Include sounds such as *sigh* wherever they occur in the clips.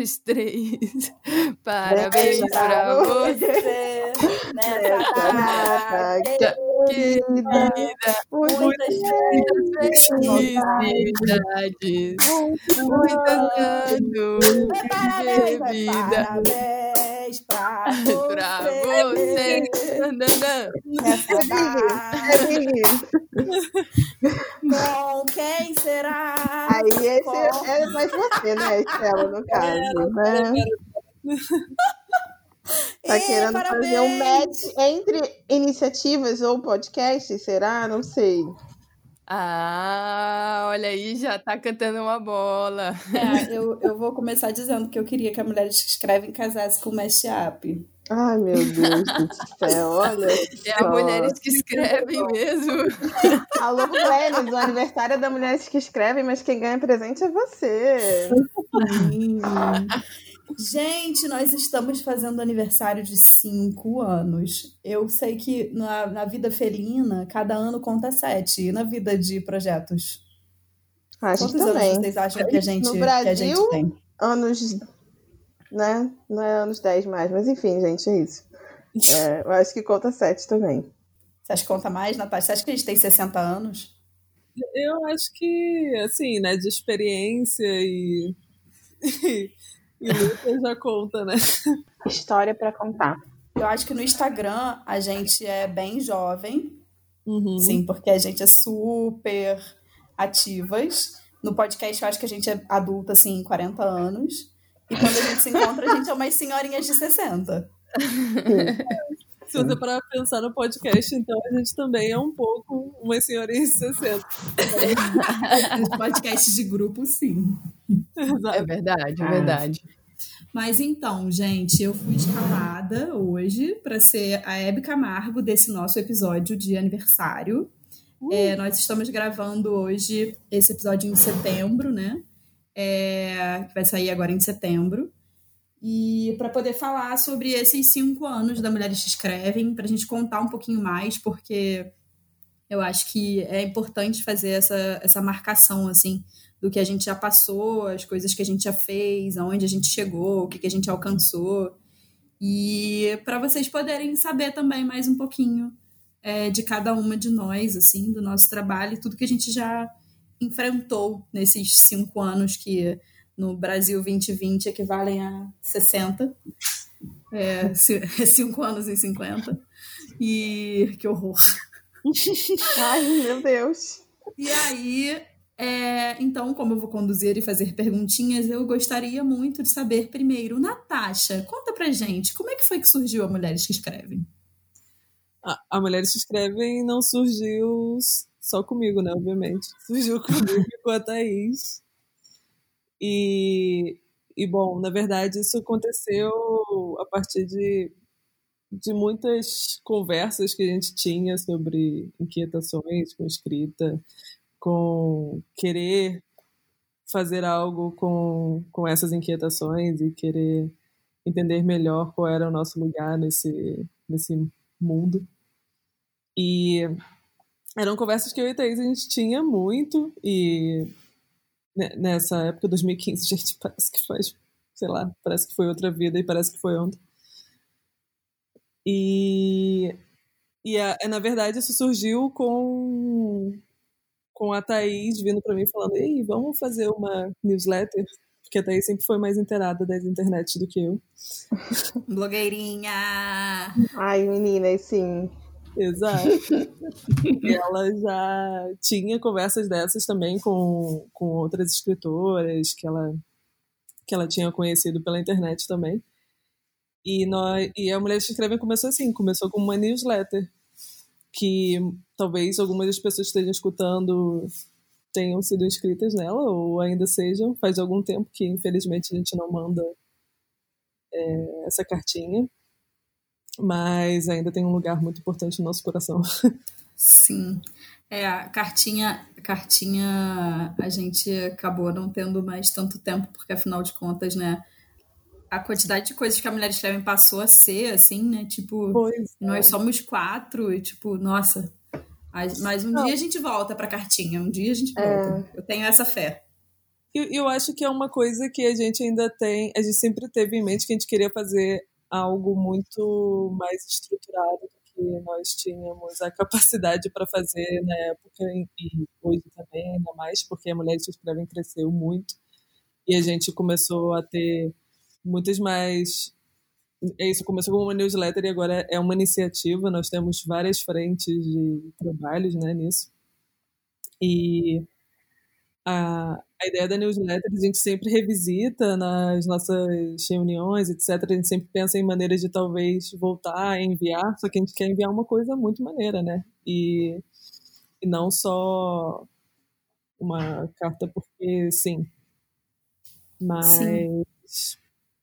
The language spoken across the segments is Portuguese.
dois, *laughs* três. *laughs* Parabéns pra você nessa *laughs* data querida. Muitas felicidades. Muitos anos de vida. Parabéns pra Pra você. você. Nananã. Nessa data. *laughs* Com quem será? Aí esse Com- é mais você, né, Estela, no caso, né? *laughs* Tá Ih, querendo fazer um parabéns. match entre iniciativas ou podcasts, será? Não sei. Ah, olha aí, já tá cantando uma bola. É, *laughs* eu, eu vou começar dizendo que eu queria que a mulheres que escrevem casasse com o mashup. Ai, meu Deus do céu, olha *laughs* É só. a mulheres que escrevem mesmo. *laughs* Alô, Glennis, o aniversário é da Mulheres que Escrevem, mas quem ganha presente é você. Gente, nós estamos fazendo aniversário de cinco anos. Eu sei que na, na vida felina, cada ano conta sete. E na vida de projetos? Acho Quantos também. anos vocês acham que a gente, No que a Brasil, gente tem? Anos, né? Não é anos 10 mais, mas enfim, gente, é isso. *laughs* É, eu acho que conta 7 também. Você acha que conta mais, Natasha? Você acha que a gente tem 60 anos? Eu acho que, assim, né, de experiência e. *laughs* e, e luta já conta, né? História pra contar. Eu acho que no Instagram a gente é bem jovem, Uhum. sim, porque a gente é super ativas. No podcast eu acho que a gente é adulta, assim, 40 anos. E quando a gente se encontra, a gente é umas senhorinhas de 60. Se você parar pra pensar no podcast, então a gente também é um pouco uma senhorinha de 60. Nos podcasts de grupo, sim. É verdade, é Ah. verdade. Mas então, gente, eu fui escalada hoje para ser a Hebe Camargo desse nosso episódio de aniversário. É, nós estamos gravando hoje esse episódio em setembro, né? É, que vai sair agora em setembro. E para poder falar sobre esses cinco anos da Mulheres que Escrevem, para a gente contar um pouquinho mais, porque eu acho que é importante fazer essa, essa marcação, assim, do que a gente já passou, as coisas que a gente já fez, aonde a gente chegou, o que, que a gente alcançou. E para vocês poderem saber também mais um pouquinho é, de cada uma de nós, assim, do nosso trabalho e tudo que a gente já enfrentou nesses cinco anos que no Brasil 2020 equivalem a 60. É, ci- *laughs* cinco anos e 50. E que horror. *laughs* Ai, meu Deus. E aí, é, então, como eu vou conduzir e fazer perguntinhas, eu gostaria muito de saber primeiro, Natasha, conta pra gente, como é que foi que surgiu a Mulheres que Escrevem? A, a Mulheres que Escrevem não surgiu só comigo, né? Obviamente. Surgiu comigo e com a Thaís. E, e, bom, na verdade, isso aconteceu a partir de, de muitas conversas que a gente tinha sobre inquietações com escrita, com querer fazer algo com, com essas inquietações e querer entender melhor qual era o nosso lugar nesse, nesse mundo. E eram conversas que eu e Thaís a gente tinha muito e nessa época, 2015, *laughs* gente, parece que faz, sei lá, parece que foi outra vida e parece que foi ontem. E, e a- na verdade isso surgiu com, com a Thaís vindo para mim falando, ei, vamos fazer uma newsletter? Porque a Thaís sempre foi mais inteirada das internet do que eu. *laughs* Blogueirinha! Ai, meninas, sim. Exato. *laughs* E ela já tinha conversas dessas também com, com outras escritoras que ela, que ela tinha conhecido pela internet também. E, nós, e a Mulheres que Escrevem começou assim, começou com uma newsletter que talvez algumas das pessoas que estejam escutando tenham sido inscritas nela ou ainda sejam. Faz algum tempo que infelizmente a gente não manda é, essa cartinha mas ainda tem um lugar muito importante no nosso coração. *laughs* Sim. É, a cartinha, a cartinha a gente acabou não tendo mais tanto tempo, porque afinal de contas, né, a quantidade de coisas que a Mulher Escrevem passou a ser, assim, né, tipo, Pois nós somos quatro e, tipo, nossa, mas um Não. dia a gente volta pra cartinha, um dia a gente É. volta. Eu tenho essa fé. Eu, eu acho que é uma coisa que a gente ainda tem, a gente sempre teve em mente que a gente queria fazer algo muito mais estruturado do que nós tínhamos a capacidade para fazer na época e hoje também, ainda mais porque a Mulheres que Escrevem cresceu muito e a gente começou a ter muitas mais é isso, começou como uma newsletter e agora é uma iniciativa, nós temos várias frentes de trabalhos né, nisso. E a, a ideia da newsletter a gente sempre revisita nas nossas reuniões, etc. A gente sempre pensa em maneiras de talvez voltar a enviar, só que a gente quer enviar uma coisa muito maneira, né? E, e não só uma carta porque sim. Mas sim.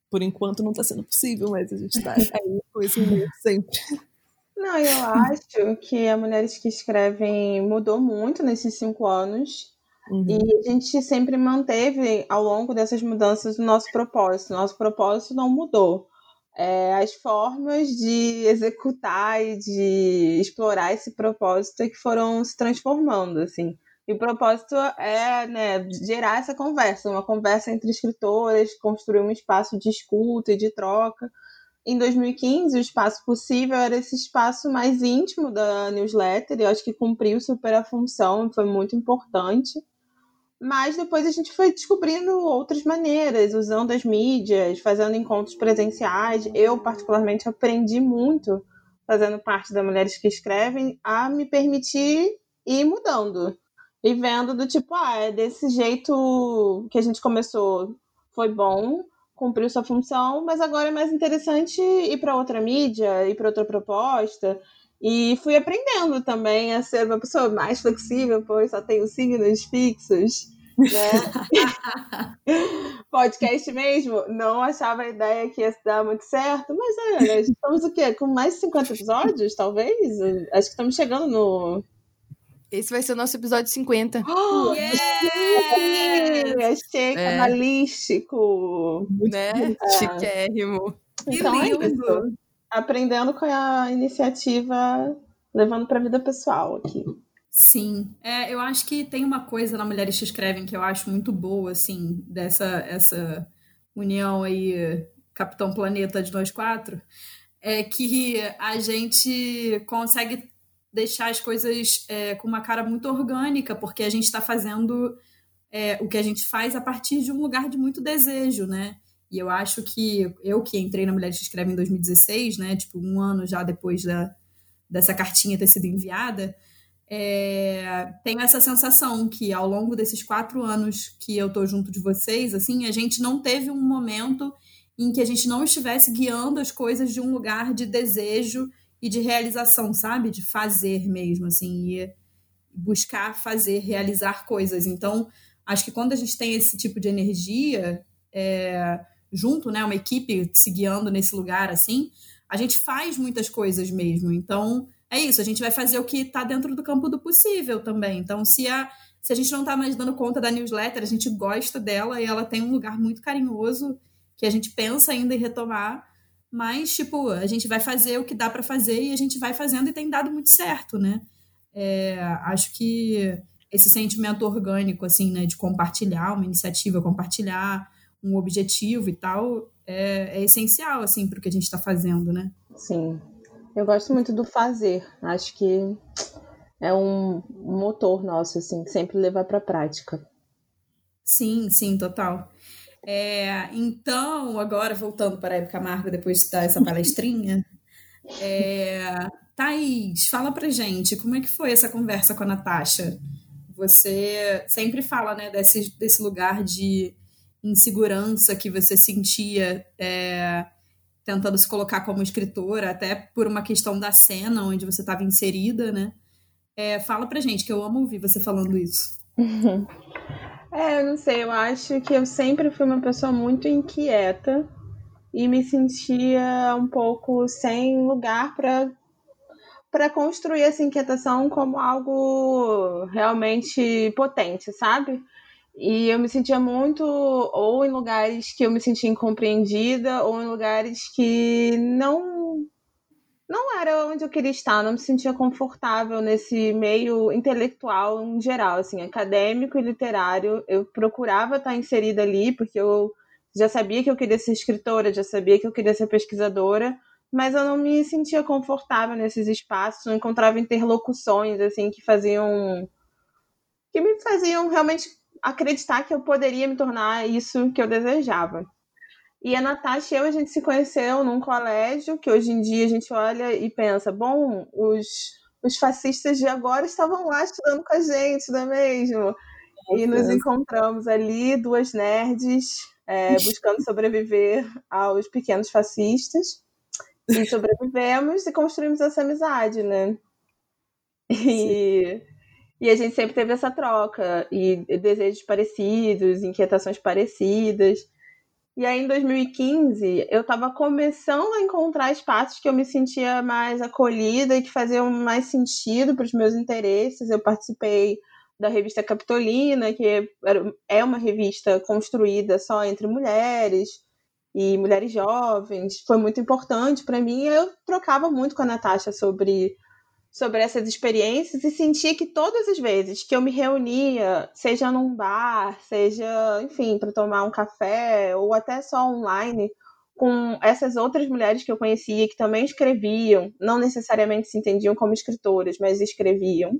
por enquanto não está sendo possível, mas a gente está *laughs* aí com esse medo sempre. Não, eu acho que a Mulheres que Escrevem mudou muito nesses cinco anos. Uhum. E a gente sempre manteve, ao longo dessas mudanças, o nosso propósito. Nosso propósito não mudou. É, as formas de executar e de explorar esse propósito é que foram se transformando, assim. E o propósito é né, gerar essa conversa, uma conversa entre escritoras, construir um espaço de escuta e de troca. Em 2015, o espaço possível era esse espaço mais íntimo da newsletter, e eu acho que cumpriu super a função, foi muito importante. Mas depois a gente foi descobrindo outras maneiras, usando as mídias, fazendo encontros presenciais. Eu, particularmente, aprendi muito, fazendo parte da Mulheres que Escrevem, a me permitir ir mudando. E vendo do tipo, ah, é desse jeito que a gente começou, foi bom, cumpriu sua função, mas agora é mais interessante ir para outra mídia, ir para outra proposta. E fui aprendendo também a ser uma pessoa mais flexível, pois só tenho signos fixos. Né? *laughs* Podcast mesmo, não achava a ideia que ia dar muito certo, mas olha, estamos o quê? Com mais de 50 episódios, talvez? Acho que estamos chegando no. Esse vai ser o nosso episódio 50. Oh, yeah! Achei é. cabalístico. Né? É. Chiquérrimo. Então é isso aprendendo com a iniciativa, levando para a vida pessoal aqui. Sim, é, eu acho que tem uma coisa na Mulheres que Escrevem que eu acho muito boa, assim, dessa essa união aí, Capitão Planeta de nós quatro, é que a gente consegue deixar as coisas é, com uma cara muito orgânica, porque a gente está fazendo é, o que a gente faz a partir de um lugar de muito desejo, né? E eu acho que eu que entrei na Mulheres que Escrevem em 2016, né, tipo um ano já depois da, dessa cartinha ter sido enviada, é, tenho essa sensação que ao longo desses quatro anos que eu tô junto de vocês, assim, a gente não teve um momento em que a gente não estivesse guiando as coisas de um lugar de desejo e de realização, sabe? De fazer mesmo, assim, e buscar fazer, realizar coisas. Então, acho que quando a gente tem esse tipo de energia, é, junto, né, uma equipe se guiando nesse lugar assim, a gente faz muitas coisas mesmo. Então, é isso, a gente vai fazer o que está dentro do campo do possível também. Então, se a, se a gente não está mais dando conta da newsletter, a gente gosta dela e ela tem um lugar muito carinhoso que a gente pensa ainda em retomar, mas, tipo, a gente vai fazer o que dá para fazer e a gente vai fazendo e tem dado muito certo, né? É, acho que esse sentimento orgânico, assim, né, de compartilhar uma iniciativa, compartilhar um objetivo e tal, é, é essencial, assim, para o que a gente está fazendo, né? Sim. Eu gosto muito do fazer. Acho que é um motor nosso, assim, sempre levar para a prática. Sim, sim, total. É, então, agora voltando para a Época Camargo, depois de dar essa palestrinha, *laughs* é, Thaís, fala pra gente, como é que foi essa conversa com a Natasha? Você sempre fala, né, desse, desse lugar de insegurança que você sentia é, tentando se colocar como escritora, até por uma questão da cena onde você estava inserida, né? É, fala pra gente, que eu amo ouvir você falando isso. *laughs* É, eu não sei, eu acho que eu sempre fui uma pessoa muito inquieta e me sentia um pouco sem lugar para para construir essa inquietação como algo realmente potente, sabe? E eu me sentia muito, ou em lugares que eu me sentia incompreendida, ou em lugares que não não era onde eu queria estar, não me sentia confortável nesse meio intelectual em geral, assim, acadêmico e literário. Eu procurava estar inserida ali, porque eu já sabia que eu queria ser escritora, já sabia que eu queria ser pesquisadora, mas eu não me sentia confortável nesses espaços, não encontrava interlocuções, assim, que faziam. que me faziam realmente acreditar que eu poderia me tornar isso que eu desejava. E a Natasha e eu, a gente se conheceu num colégio que hoje em dia a gente olha e pensa, bom, os, os fascistas de agora estavam lá estudando com a gente, não é mesmo? E nos encontramos ali, duas nerds, é, *laughs* buscando sobreviver aos pequenos fascistas. E *laughs* sobrevivemos e construímos essa amizade, né? E, e a gente sempre teve essa troca, e desejos parecidos, inquietações parecidas. E aí, em 2015, eu estava começando a encontrar espaços que eu me sentia mais acolhida e que faziam mais sentido para os meus interesses. Eu participei da revista Capitolina, que é uma revista construída só entre mulheres e mulheres jovens. Foi muito importante para mim. Eu trocava muito com a Natasha sobre sobre essas experiências e sentia que todas as vezes que eu me reunia, seja num bar, seja, enfim, para tomar um café ou até só online, com essas outras mulheres que eu conhecia que também escreviam, não necessariamente se entendiam como escritoras, mas escreviam.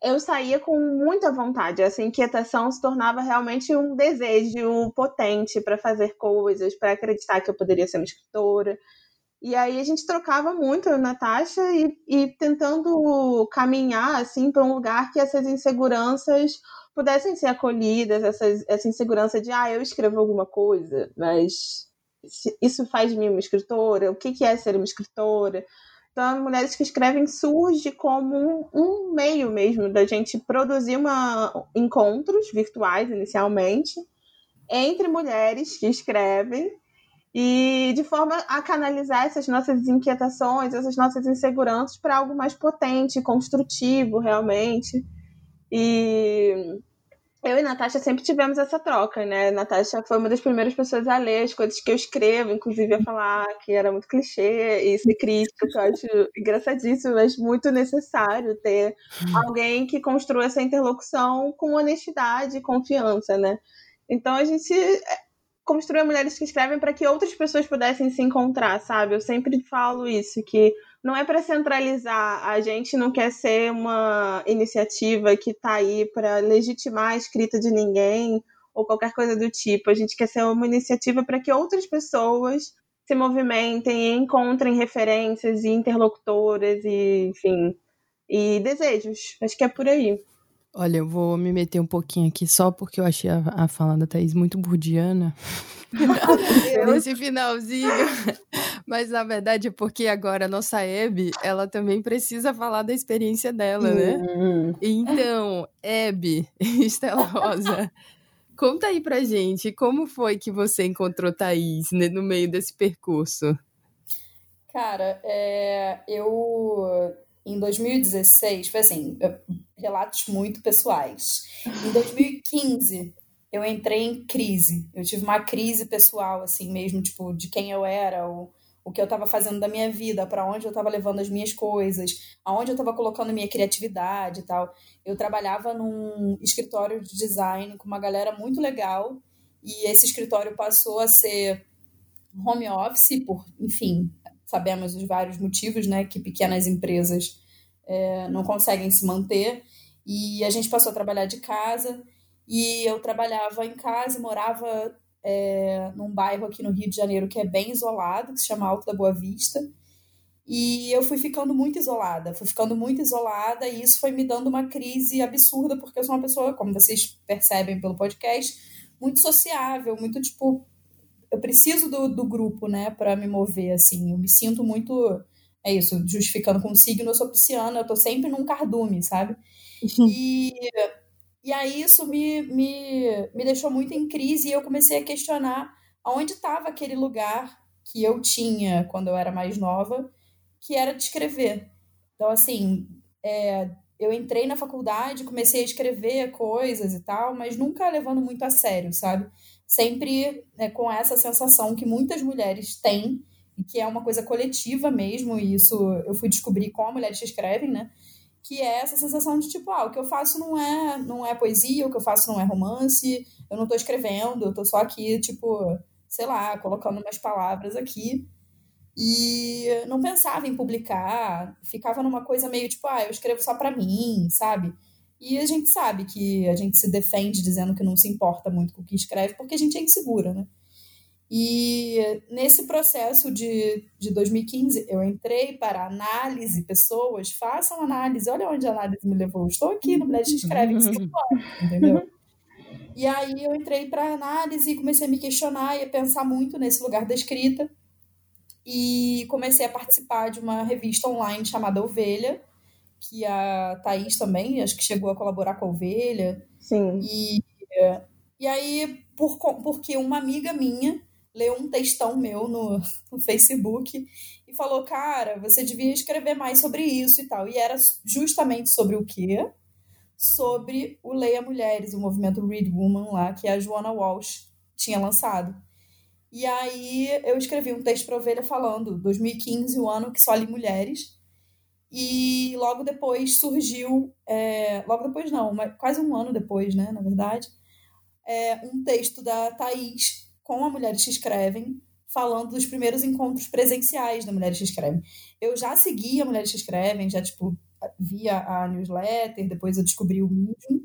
Eu saía com muita vontade, essa inquietação se tornava realmente um desejo potente para fazer coisas, para acreditar que eu poderia ser uma escritora, e aí a gente trocava muito, e Natasha, e, e tentando caminhar assim para um lugar que essas inseguranças pudessem ser acolhidas, essas, essa insegurança de, ah, eu escrevo alguma coisa, mas isso faz de mim uma escritora? O que, que é ser uma escritora? Então, Mulheres que Escrevem surge como um, um meio mesmo da gente produzir uma, encontros virtuais, inicialmente, entre mulheres que escrevem e de forma a canalizar essas nossas inquietações, essas nossas inseguranças para algo mais potente, construtivo, realmente. E eu e Natasha sempre tivemos essa troca, né? Natasha foi uma das primeiras pessoas a ler as coisas que eu escrevo, inclusive a falar que era muito clichê e ser crítica, que eu acho engraçadíssimo, mas muito necessário ter alguém que construa essa interlocução com honestidade e confiança, né? Então a gente construir mulheres que escrevem para que outras pessoas pudessem se encontrar, sabe? Eu sempre falo isso, que não é para centralizar, a gente não quer ser uma iniciativa que está aí para legitimar a escrita de ninguém ou qualquer coisa do tipo. A gente quer ser uma iniciativa para que outras pessoas se movimentem e encontrem referências e interlocutoras e, enfim, e desejos. Acho que é por aí. Olha, eu vou me meter um pouquinho aqui só porque eu achei a, a fala da Thaís muito burdiana. Nesse finalzinho. Mas na verdade é porque agora a nossa Hebe, ela também precisa falar da experiência dela, né? Uhum. Então, Hebe, *laughs* Estela Rosa, conta aí pra gente como foi que você encontrou Thaís né, no meio desse percurso. Cara, é, eu em 2016, foi assim, relatos muito pessoais. Em 2015, eu entrei em crise. Eu tive uma crise pessoal, assim mesmo, tipo, de quem eu era, o, o que eu estava fazendo da minha vida, para onde eu estava levando as minhas coisas, aonde eu estava colocando minha criatividade e tal. Eu trabalhava num escritório de design com uma galera muito legal, e esse escritório passou a ser home office por, enfim, sabemos os vários motivos, né, que pequenas empresas é, não conseguem se manter. E a gente passou a trabalhar de casa. E eu trabalhava em casa, morava é, num bairro aqui no Rio de Janeiro que é bem isolado, que se chama Alto da Boa Vista. E eu fui ficando muito isolada, fui ficando muito isolada, e isso foi me dando uma crise absurda, porque eu sou uma pessoa, como vocês percebem pelo podcast, muito sociável, muito tipo. Eu preciso do, do grupo, né, para me mover, assim. Eu me sinto muito. É isso, justificando com o signo, eu sou pisciana, eu tô sempre num cardume, sabe? *laughs* E, e aí isso me, me, me deixou muito em crise e eu comecei a questionar aonde estava aquele lugar que eu tinha quando eu era mais nova, que era de escrever. Então, assim, é, eu entrei na faculdade, comecei a escrever coisas e tal, mas nunca levando muito a sério, sabe? Sempre né, com essa sensação que muitas mulheres têm e que é uma coisa coletiva mesmo, e isso eu fui descobrir com a Mulheres que Escrevem, né? Que é essa sensação de tipo, ah, o que eu faço não é, não é poesia, o que eu faço não é romance, eu não tô escrevendo, eu tô só aqui, tipo, sei lá, colocando umas palavras aqui. E não pensava em publicar, ficava numa coisa meio tipo, ah, eu escrevo só para mim, sabe? E a gente sabe que a gente se defende dizendo que não se importa muito com o que escreve, porque a gente é insegura, né? E nesse processo de, de 2015, eu entrei para análise, pessoas, façam análise, olha onde a análise me levou. Estou aqui no Mulheres *laughs* que Escrevem, entendeu? E aí eu entrei para análise e comecei a me questionar e a pensar muito nesse lugar da escrita. E comecei a participar de uma revista online chamada Ovelha, que a Thaís também, acho que chegou a colaborar com a Ovelha. Sim. E, e aí, por, porque uma amiga minha leu um textão meu no, *laughs* no Facebook e falou, cara, você devia escrever mais sobre isso e tal. E era justamente sobre o quê? Sobre o Leia Mulheres, o movimento Read Woman lá, que a Joanna Walsh tinha lançado. E aí eu escrevi um texto para Ovelha falando 2015, o ano que só li mulheres. E logo depois surgiu, é, logo depois não, mas quase um ano depois, né, na verdade, é, um texto da Thaís com a Mulheres que Escrevem, falando dos primeiros encontros presenciais da Mulheres que Escrevem. Eu já seguia Mulheres que Escrevem, já, tipo, via a newsletter, depois eu descobri o Medium.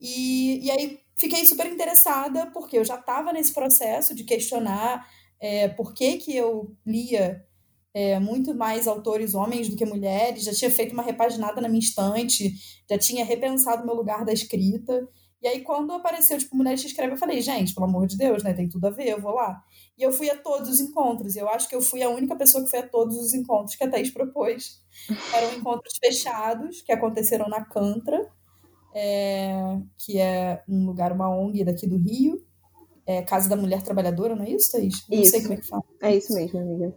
E, e aí fiquei super interessada, porque eu já estava nesse processo de questionar é, por que, que eu lia é, muito mais autores homens do que mulheres, já tinha feito uma repaginada na minha estante, já tinha repensado o meu lugar da escrita. E aí, quando apareceu, tipo, Mulheres que Escrevem, eu falei, gente, pelo amor de Deus, né? Tem tudo a ver, eu vou lá. E eu fui a todos os encontros. E eu acho que eu fui a única pessoa que foi a todos os encontros que a Thaís propôs. *laughs* Eram encontros fechados, que aconteceram na Cantra, é, que é um lugar, uma ONG daqui do Rio. É Casa da Mulher Trabalhadora, não é isso, Thaís? Não isso. sei como é que fala. É isso mesmo, amiga.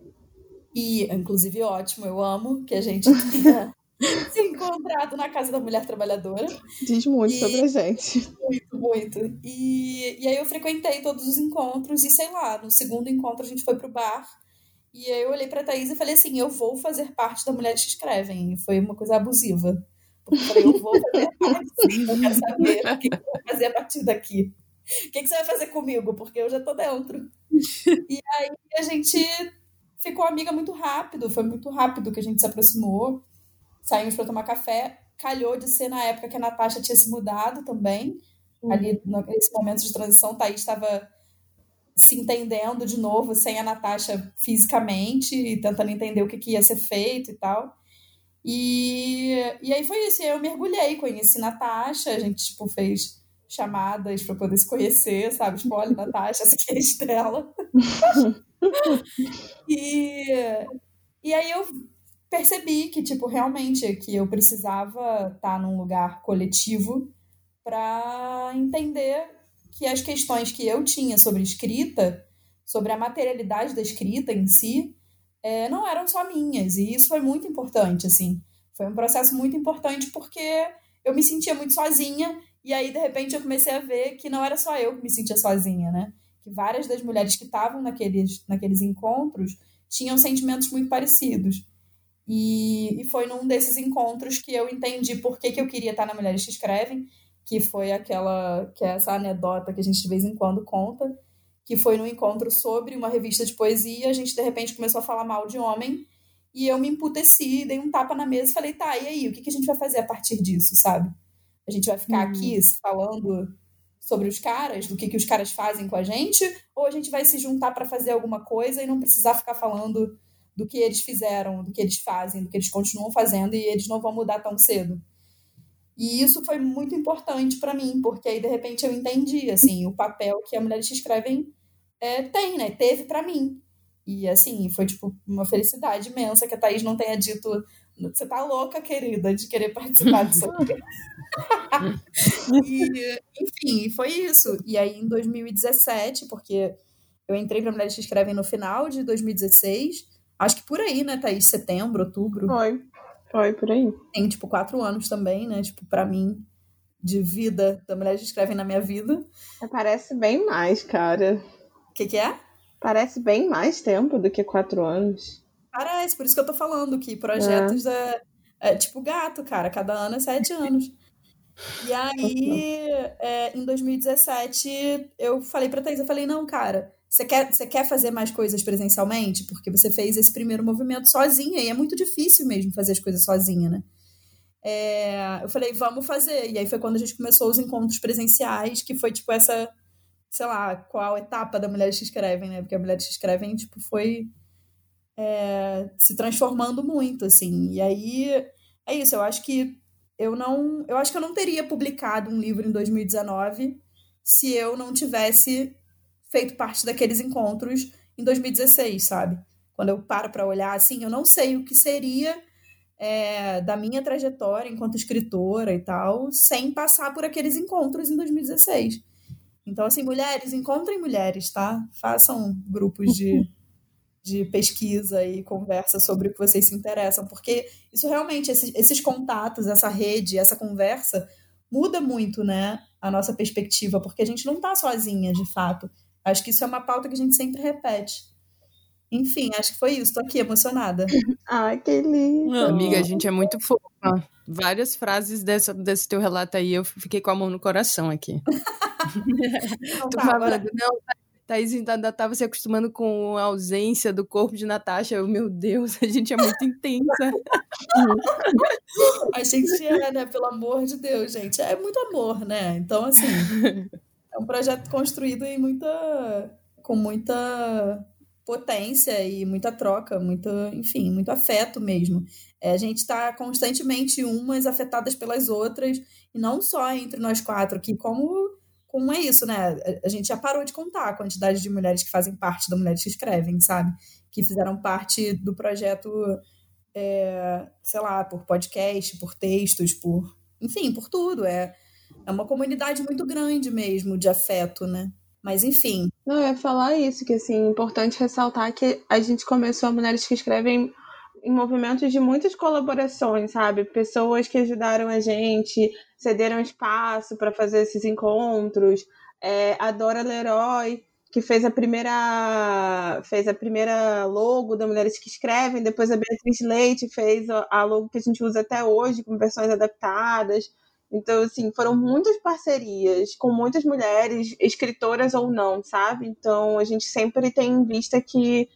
E, inclusive, ótimo, eu amo que a gente tenha *laughs* se encontrado na Casa da Mulher Trabalhadora. Diz muito e... sobre a gente. Muito, muito. E, e aí eu frequentei todos os encontros e, sei lá, no segundo encontro a gente foi pro bar e aí eu olhei pra Thaís e falei assim, eu vou fazer parte da Mulheres que Escrevem. E foi uma coisa abusiva. Porque eu falei, eu vou fazer *laughs* parte sim, eu quero saber o que eu vou fazer a partir daqui. O que, que você vai fazer comigo? Porque eu já tô dentro. *laughs* E aí a gente ficou amiga muito rápido, foi muito rápido que a gente se aproximou saímos para tomar café. Calhou de ser na época que a Natasha tinha se mudado também. Uhum. Ali, nesse momento de transição, Thaís estava se entendendo de novo, sem a Natasha fisicamente, e tentando entender o que, que ia ser feito e tal. E, e aí foi isso, eu mergulhei, conheci Natasha, a gente tipo, fez chamadas para poder se conhecer, sabe? Tipo, olha, Natasha, essa é a Estrela. *laughs* e, e aí eu percebi que, tipo, realmente que eu precisava estar tá num lugar coletivo para entender que as questões que eu tinha sobre escrita, sobre a materialidade da escrita em si, é, não eram só minhas. E isso foi muito importante, assim. Foi um processo muito importante porque eu me sentia muito sozinha e aí, de repente, eu comecei a ver que não era só eu que me sentia sozinha, né? Que várias das mulheres que estavam naqueles, naqueles encontros tinham sentimentos muito parecidos. E, e foi num desses encontros que eu entendi por que, que eu queria estar na Mulheres que Escrevem, que foi aquela, que é essa anedota que a gente de vez em quando conta, que foi num encontro sobre uma revista de poesia, a gente de repente começou a falar mal de homem, e eu me emputeci, dei um tapa na mesa e falei, tá, e aí, o que, que a gente vai fazer a partir disso, sabe? A gente vai ficar uhum. aqui falando sobre os caras, do que, que os caras fazem com a gente, ou a gente vai se juntar para fazer alguma coisa e não precisar ficar falando do que eles fizeram, do que eles fazem, do que eles continuam fazendo e eles não vão mudar tão cedo. E isso foi muito importante para mim, porque aí de repente eu entendi assim o papel que a Mulheres que Escrevem é, tem, né? Teve para mim. E assim, foi tipo uma felicidade imensa que a Thaís não tenha dito você tá louca, querida, de querer participar disso aqui. *laughs* e, enfim, foi isso. E aí, em 2017, porque eu entrei para Mulheres que Escrevem no final de 2016, Acho que por aí, né, Thaís? Setembro, outubro. Foi. Foi, por aí. Tem, tipo, quatro anos também, né? Tipo, pra mim, de vida, da mulher que escrevem na minha vida. Parece bem mais, cara. O que, que é? Parece bem mais tempo do que quatro anos. Parece, por isso que eu tô falando que projetos é, é, é tipo gato, cara. Cada ano é sete *laughs* anos. E aí, é, em 2017, eu falei pra Thaís, eu falei, não, cara, você quer, você quer fazer mais coisas presencialmente? Porque você fez esse primeiro movimento sozinha, e é muito difícil mesmo fazer as coisas sozinha, né? É, eu falei, vamos fazer. E aí foi quando a gente começou os encontros presenciais, que foi tipo essa, sei lá, qual etapa da Mulheres que Escrevem, né? Porque a Mulheres que Escrevem, tipo, foi é, se transformando muito, assim. E aí, é isso, eu acho que eu não, eu acho que eu não teria publicado um livro em 2019 se eu não tivesse feito parte daqueles encontros em 2016, sabe? Quando eu paro para olhar assim, eu não sei o que seria é, da minha trajetória enquanto escritora e tal, sem passar por aqueles encontros em 2016. Então, assim, mulheres, encontrem mulheres, tá? Façam grupos de, *laughs* de pesquisa e conversa sobre o que vocês se interessam, porque isso realmente, esses, esses contatos, essa rede, essa conversa, muda muito, né, a nossa perspectiva, porque a gente não tá sozinha, de fato. Acho que isso é uma pauta que a gente sempre repete. Enfim, acho que foi isso. Tô aqui emocionada. Ai, *laughs* que lindo. Amiga, a gente é muito fofa. Várias frases dessa, desse teu relato aí, eu fiquei com a mão no coração aqui. *laughs* Não, *laughs* tu tá, falando, agora... não, Thaís ainda estava se acostumando com a ausência do corpo de Natasha. Eu, meu Deus, a gente é muito intensa. a gente é, né? Pelo amor de Deus, gente. É muito amor, né? Então, assim, *laughs* é um projeto construído em muita, com muita potência e muita troca, muito, enfim, muito afeto mesmo. É, a gente está constantemente umas afetadas pelas outras, e não só entre nós quatro aqui, como como é isso, né? A gente já parou de contar a quantidade de mulheres que fazem parte da Mulheres que Escrevem, sabe? Que fizeram parte do projeto, é, sei lá, por podcast, por textos, por. Enfim, por tudo. É, é uma comunidade muito grande mesmo de afeto, né? Mas enfim. Não, eu ia falar isso, que assim, é importante ressaltar que a gente começou a Mulheres que Escrevem em movimentos de muitas colaborações, sabe? Pessoas que ajudaram a gente, cederam espaço para fazer esses encontros. É, a Dora Leroy, que fez a primeira fez a primeira logo da Mulheres que Escrevem, depois a Beatriz Leite fez a logo que a gente usa até hoje, com versões adaptadas. Então, assim, foram muitas parcerias com muitas mulheres, escritoras ou não, sabe? Então, a gente sempre tem em vista que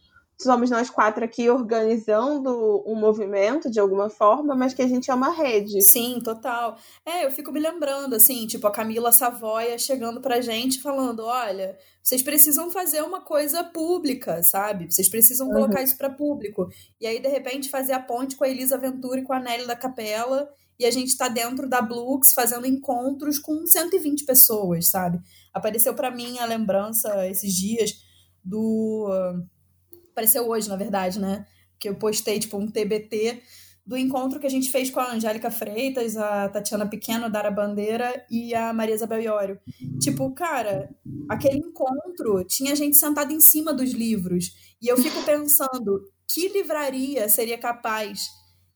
somos nós quatro aqui organizando um movimento de alguma forma, mas que a gente é uma rede. Sim, total. É, eu fico me lembrando, assim, tipo, a Camila Savoia chegando pra gente falando: olha, vocês precisam fazer uma coisa pública, sabe? Vocês precisam uhum. colocar isso para público. E aí, de repente, fazer a ponte com a Elisa Ventura e com a Nelly da Capela. E a gente tá dentro da Blux fazendo encontros com 120 pessoas, sabe? Apareceu para mim a lembrança esses dias do apareceu hoje, na verdade, né? Que eu postei, tipo, um TBT do encontro que a gente fez com a Angélica Freitas, a Tatiana Pequeno, Dara Bandeira e a Maria Isabel Iório. Tipo, cara, aquele encontro tinha gente sentada em cima dos livros. E eu fico pensando, que livraria seria capaz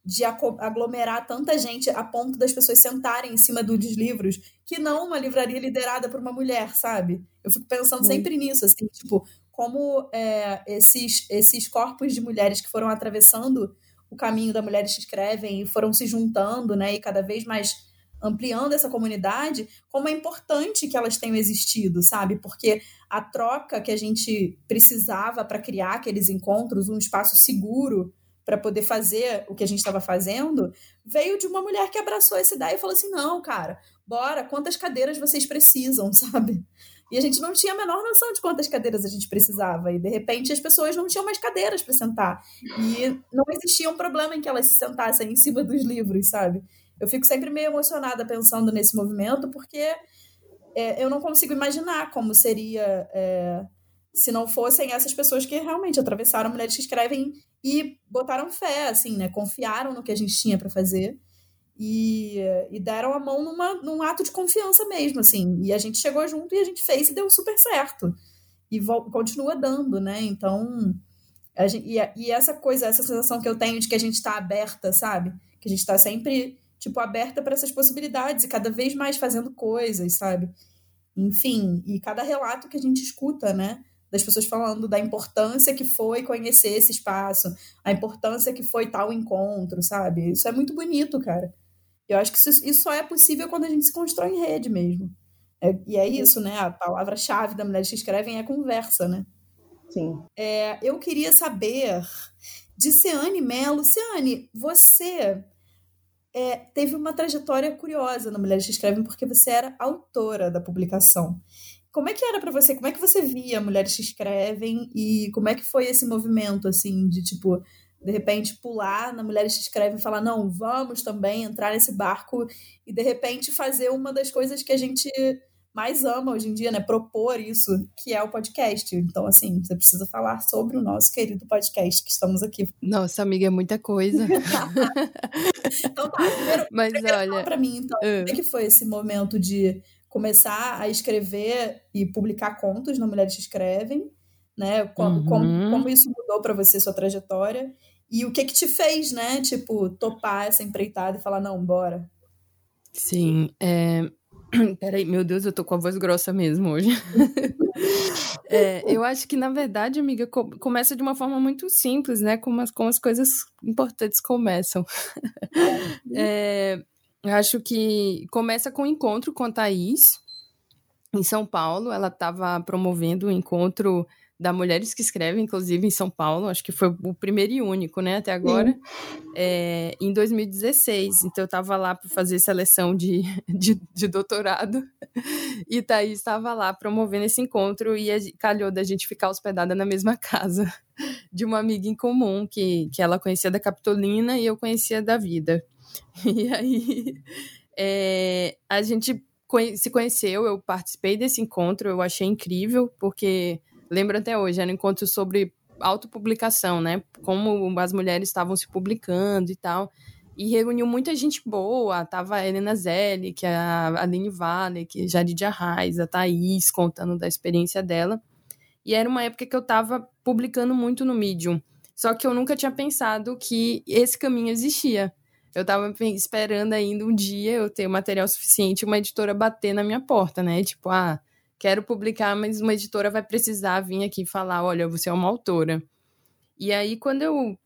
de aglomerar tanta gente a ponto das pessoas sentarem em cima dos livros, que não uma livraria liderada por uma mulher, sabe? Eu fico pensando sempre nisso, assim, tipo, como é, esses, esses corpos de mulheres que foram atravessando o caminho da Mulheres que Escrevem e foram se juntando, né, e cada vez mais ampliando essa comunidade, como é importante que elas tenham existido, sabe? Porque a troca que a gente precisava para criar aqueles encontros, um espaço seguro para poder fazer o que a gente estava fazendo, veio de uma mulher que abraçou essa ideia e falou assim: não, cara, bora, quantas cadeiras vocês precisam, *laughs* sabe? E a gente não tinha a menor noção de quantas cadeiras a gente precisava. E de repente as pessoas não tinham mais cadeiras para sentar. E não existia um problema em que elas se sentassem em cima dos livros, sabe? Eu fico sempre meio emocionada pensando nesse movimento, porque é, eu não consigo imaginar como seria é, se não fossem essas pessoas que realmente atravessaram mulheres que escrevem e botaram fé, assim, né? Confiaram no que a gente tinha para fazer e, e deram a mão numa, num ato de confiança mesmo, assim. E a gente chegou junto e a gente fez e deu super certo. E continua dando, né? Então, gente, e, e, essa coisa, essa sensação que eu tenho de que a gente está aberta, sabe? Que a gente está sempre, tipo, aberta para essas possibilidades e cada vez mais fazendo coisas, sabe? Enfim, e cada relato que a gente escuta, né? das pessoas falando da importância que foi conhecer esse espaço, a importância que foi tal encontro, sabe? Isso é muito bonito, cara. Eu acho que isso, isso só é possível quando a gente se constrói em rede mesmo. É, e é isso, né? A palavra-chave da Mulheres que Escrevem é conversa, né? Sim. É, eu queria saber de Ciane Mello. Ciane, você é, teve uma trajetória curiosa na Mulheres que Escrevem porque você era autora da publicação. Como é que era para você? Como é que você via Mulheres que Escrevem e como é que foi esse movimento, assim, de tipo, de repente pular na Mulheres que Escrevem e falar, não, vamos também entrar nesse barco e de repente fazer uma das coisas que a gente mais ama hoje em dia, né? Propor isso, que é o podcast. Então, assim, você precisa falar sobre o nosso querido podcast que estamos aqui. Nossa, amiga, é muita coisa. *laughs* então tá, primeiro, *laughs* Mas primeiro olha, para mim, então, uh. como é que foi esse momento de começar a escrever e publicar contos na Mulheres que Escrevem, né? Como, uhum. como, como isso mudou para você, sua trajetória? E o que que te fez, né? Tipo, topar essa empreitada e falar, não, bora. Sim, é, *clears throat* Peraí, meu Deus, eu tô com a voz grossa mesmo hoje. *laughs* é, eu acho que, na verdade, amiga, co começa de uma forma muito simples, né? Como as, como as coisas importantes começam. *laughs* é, eu acho que começa com o um encontro com a Thaís, em São Paulo. Ela estava promovendo um encontro da Mulheres que Escrevem, inclusive em São Paulo, acho que foi o primeiro e único, né, até agora, é, em 2016. Então eu estava lá para fazer seleção de, *laughs* de, de, doutorado e Thaís estava lá promovendo esse encontro e calhou da gente ficar hospedada na mesma *laughs* casa de uma amiga em comum que, que ela conhecia da Capitolina e eu conhecia da vida. *laughs* E aí é, a gente se conheceu, eu participei desse encontro, eu achei incrível, porque lembro até hoje, era um encontro sobre autopublicação, né? Como as mulheres estavam se publicando e tal. E reuniu muita gente boa. Tava a Helena Zelli, é a Aline Vale, que Jaridia Reis, a Thaís, contando da experiência dela. E era uma época que eu estava publicando muito no Medium. Só que eu nunca tinha pensado que esse caminho existia. Eu estava esperando ainda um dia eu ter material suficiente uma editora bater na minha porta, né? Tipo, ah, quero publicar, mas uma editora vai precisar vir aqui falar: olha, você é uma autora. E aí, quando eu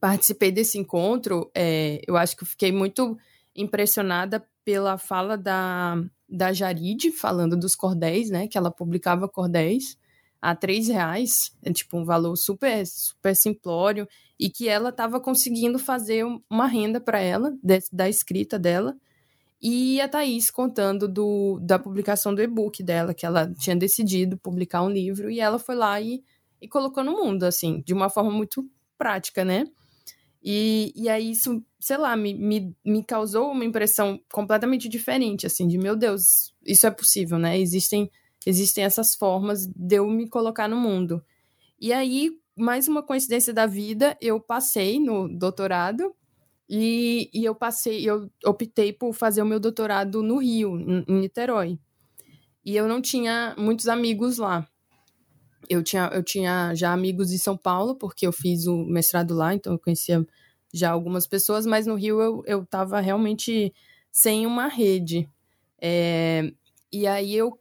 participei desse encontro, é, eu acho que eu fiquei muito impressionada pela fala da, da Jaride, falando dos cordéis, né? Que ela publicava cordéis a três reais, é tipo um valor super, super simplório, e que ela estava conseguindo fazer uma renda para ela, de, da escrita dela, e a Thaís contando do, da publicação do e-book dela, que ela tinha decidido publicar um livro e ela foi lá e, e colocou no mundo, assim, de uma forma muito prática, né? E, e aí isso, sei lá, me, me, me causou uma impressão completamente diferente, assim, de meu Deus, isso é possível, né? Existem, existem essas formas de eu me colocar no mundo. E aí, mais uma coincidência da vida, eu passei no doutorado e, e eu passei, eu optei por fazer o meu doutorado no Rio, em, em Niterói. E eu não tinha muitos amigos lá. Eu tinha, eu tinha já amigos em São Paulo, porque eu fiz o mestrado lá, então eu conhecia já algumas pessoas, mas no Rio eu, eu realmente sem uma rede. É, e aí eu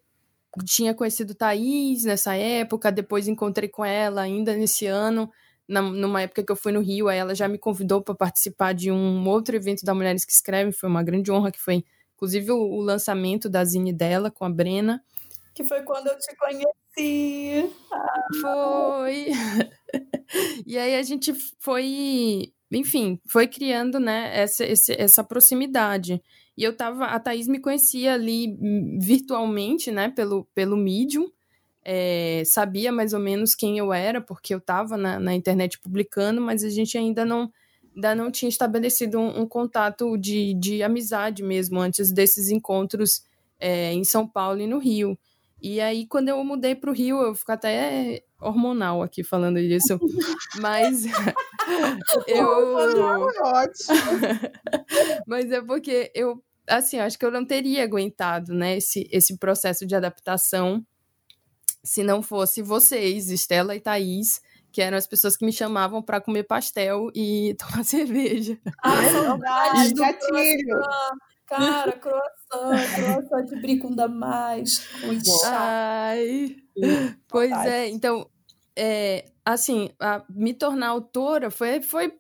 tinha conhecido Thaís nessa época, depois encontrei com ela ainda nesse ano, na, numa época que eu fui no Rio, aí ela já me convidou para participar de um outro evento da Mulheres que Escrevem, foi uma grande honra, que foi inclusive o, o lançamento da zine dela com a Brena. Que foi quando eu te conheci. Ah. Foi. *laughs* e aí a gente foi, enfim, foi criando, né, essa, essa proximidade. E eu tava, a Thaís me conhecia ali hum, virtualmente, né, pelo, pelo Medium, é, sabia mais ou menos quem eu era, porque eu estava na, na, internet publicando, mas a gente ainda não, ainda não tinha estabelecido um, um contato de, de amizade mesmo antes desses encontros é, em São Paulo e no Rio. E aí, quando eu mudei para o Rio, eu fico até hormonal aqui falando disso, *laughs* mas *laughs* eu. *laughs* mas é porque eu, assim, acho que eu não teria aguentado, né, esse, esse processo de adaptação se não fosse vocês, Estela e Thaís, que eram as pessoas que me chamavam para comer pastel e *laughs* tomar cerveja. Ah, saudade do gatilho. Cara, croissant, *laughs* croissant de bricunda mais, Ai, pois é, então, é, assim, a, me tornar autora foi, foi,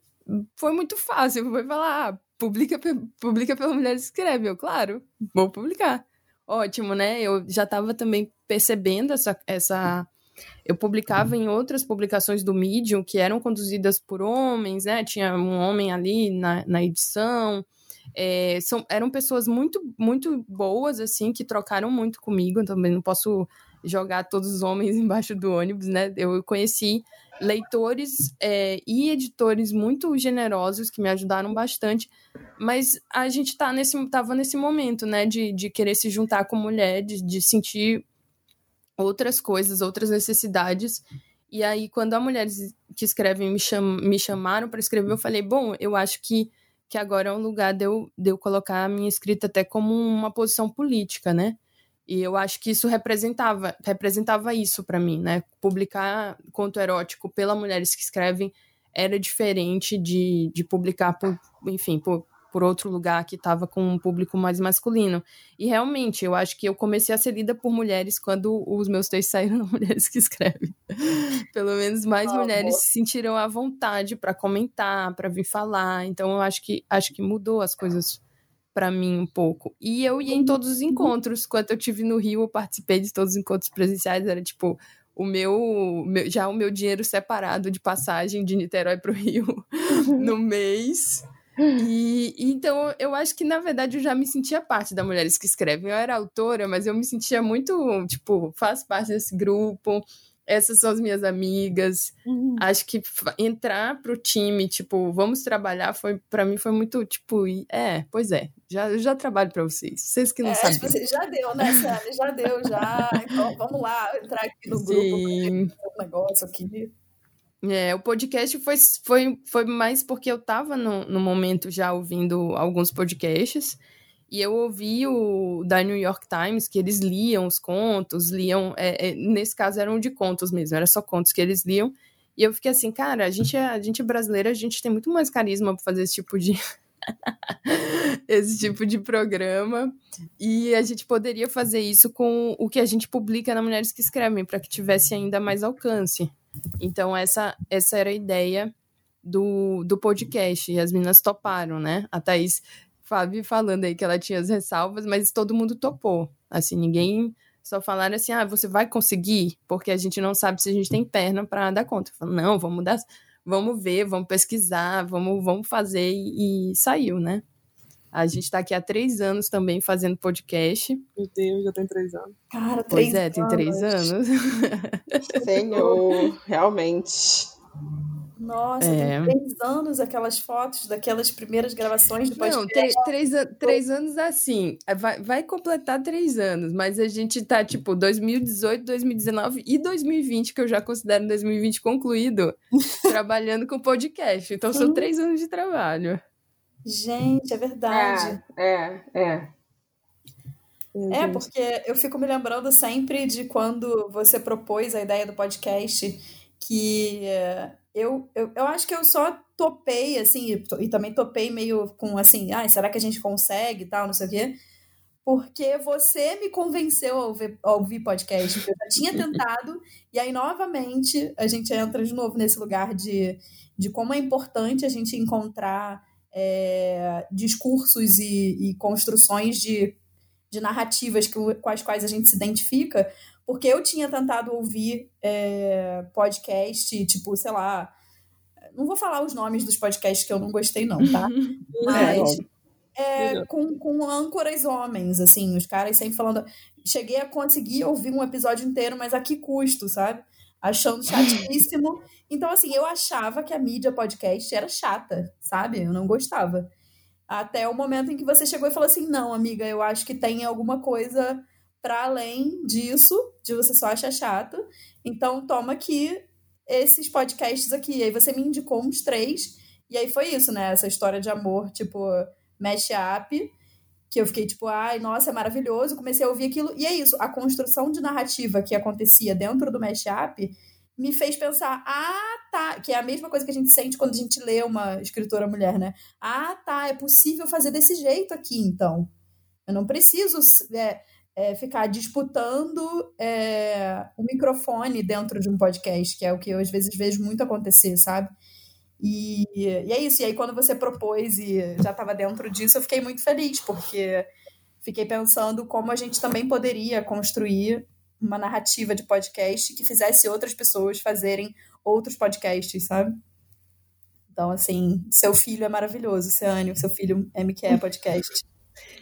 foi muito fácil. Foi falar, ah, publica, publica pela mulher escreve. Eu, claro, vou publicar. Ótimo, né? Eu já estava também percebendo essa, essa. Eu publicava em outras publicações do Medium que eram conduzidas por homens, né? Tinha um homem ali na, na edição. É, são, eram pessoas muito, muito boas, assim, que trocaram muito comigo. Também não posso jogar todos os homens *laughs* embaixo do ônibus, né? Eu conheci leitores é, e editores muito generosos que me ajudaram bastante, mas a gente tá nesse, tava nesse momento, né, de, de querer se juntar com mulher, de, de sentir outras coisas, outras necessidades. E aí, quando as mulheres que escrevem me, cham, me chamaram para escrever, eu falei, bom, eu acho que, que agora é um lugar de eu, de eu colocar a minha escrita até como uma posição política, né? E eu acho que isso representava, representava isso para mim, né? Publicar conto erótico pela mulheres que escrevem era diferente de, de publicar por, enfim, por, por outro lugar que estava com um público mais masculino. E realmente, eu acho que eu comecei a ser lida por mulheres quando os meus textos saíram de *laughs* mulheres que escrevem. Pelo menos mais ah, mulheres boa. se sentiram à vontade para comentar, para vir falar. Então eu acho que acho que mudou as coisas para mim um pouco. E eu ia em todos os encontros. Quando eu tive no Rio, eu participei de todos os encontros presenciais. Era tipo o meu, meu já o meu dinheiro separado de passagem de Niterói para o Rio *laughs* no mês. E, então eu acho que na verdade eu já me sentia parte da Mulheres que Escrevem. Eu era autora, mas eu me sentia muito, tipo, faço parte desse grupo essas são as minhas amigas. Uhum. Acho que entrar pro time, tipo, vamos trabalhar, foi para mim foi muito, tipo, é, pois é, já, já trabalho para vocês. Vocês que não é, sabem. Tipo, já deu, né, Sally? Já deu, já. Então, vamos lá, entrar aqui no grupo, um negócio aqui. É, o podcast foi, foi, foi mais porque eu tava no, no momento já ouvindo alguns podcasts. E eu ouvi o da New York Times que eles liam os contos, liam. É, é, nesse caso eram de contos mesmo, era só contos que eles liam. E eu fiquei assim, cara, a gente, é, a gente é brasileira, a gente tem muito mais carisma para fazer esse tipo de. *laughs* esse tipo de programa. E a gente poderia fazer isso com o que a gente publica na Mulheres que Escrevem, para que tivesse ainda mais alcance. Então, essa, essa era a ideia do, do podcast. E as meninas toparam, né? A Thaís Fábio falando aí que ela tinha as ressalvas, mas todo mundo topou. Assim, ninguém só falaram assim: ah, você vai conseguir, porque a gente não sabe se a gente tem perna para dar conta. Falei, não, vamos dar, vamos ver, vamos pesquisar, vamos, vamos fazer e, e saiu, né? A gente está aqui há três anos também fazendo podcast. Meu Deus, já tem três anos. Cara, três Pois é, tem três anos. Senhor, realmente. Nossa, é. tem três anos aquelas fotos daquelas primeiras gravações do podcast. Não, três, três, três anos assim. É, vai, vai completar três anos, mas a gente tá, tipo, 2018, 2019 e 2020, que eu já considero 2020 concluído, *laughs* trabalhando com podcast. Então são três anos de trabalho. Gente, é verdade. É, é, é. É, porque eu fico me lembrando sempre de quando você propôs a ideia do podcast, que eu, eu, eu acho que eu só topei, assim, e, também topei meio com assim, ah, será que a gente consegue e tal, não sei o quê. Porque você me convenceu a ouvir, a ouvir podcast. Eu já tinha tentado, e aí, novamente, a gente entra de novo nesse lugar de, de como é importante a gente encontrar é, discursos e, e construções de, de narrativas que, com as quais a gente se identifica, porque eu tinha tentado ouvir é, podcast, tipo, sei lá. Não vou falar os nomes dos podcasts que eu não gostei, não, tá? *laughs* Mas. É, com, com âncoras homens, assim, os caras sempre falando. Cheguei a conseguir ouvir um episódio inteiro, mas a que custo, sabe? Achando chatíssimo. *laughs* Então, assim, eu achava que a mídia podcast era chata, sabe? Eu não gostava. Até o momento em que você chegou e falou assim: não, amiga, eu acho que tem alguma coisa para além disso, de você só achar chato. Então, toma aqui esses podcasts aqui. E aí você me indicou uns três. E aí foi isso, né? Essa história de amor, tipo, mashup. Que eu fiquei tipo, ai, nossa, é maravilhoso. Comecei a ouvir aquilo. E é isso, a construção de narrativa que acontecia dentro do mashup me fez pensar, ah, tá. Que é a mesma coisa que a gente sente quando a gente lê uma escritora mulher, né? Ah, tá, é possível fazer desse jeito aqui, então. Eu não preciso é, é, ficar disputando é, o microfone dentro de um podcast, que é o que eu às vezes vejo muito acontecer, sabe? E, e é isso. E aí, quando você propôs e já estava dentro disso, eu fiquei muito feliz, porque fiquei pensando como a gente também poderia construir uma narrativa de podcast que fizesse outras pessoas fazerem outros podcasts, sabe? Então, assim, seu filho é maravilhoso, Ceane, seu filho MQ Podcast.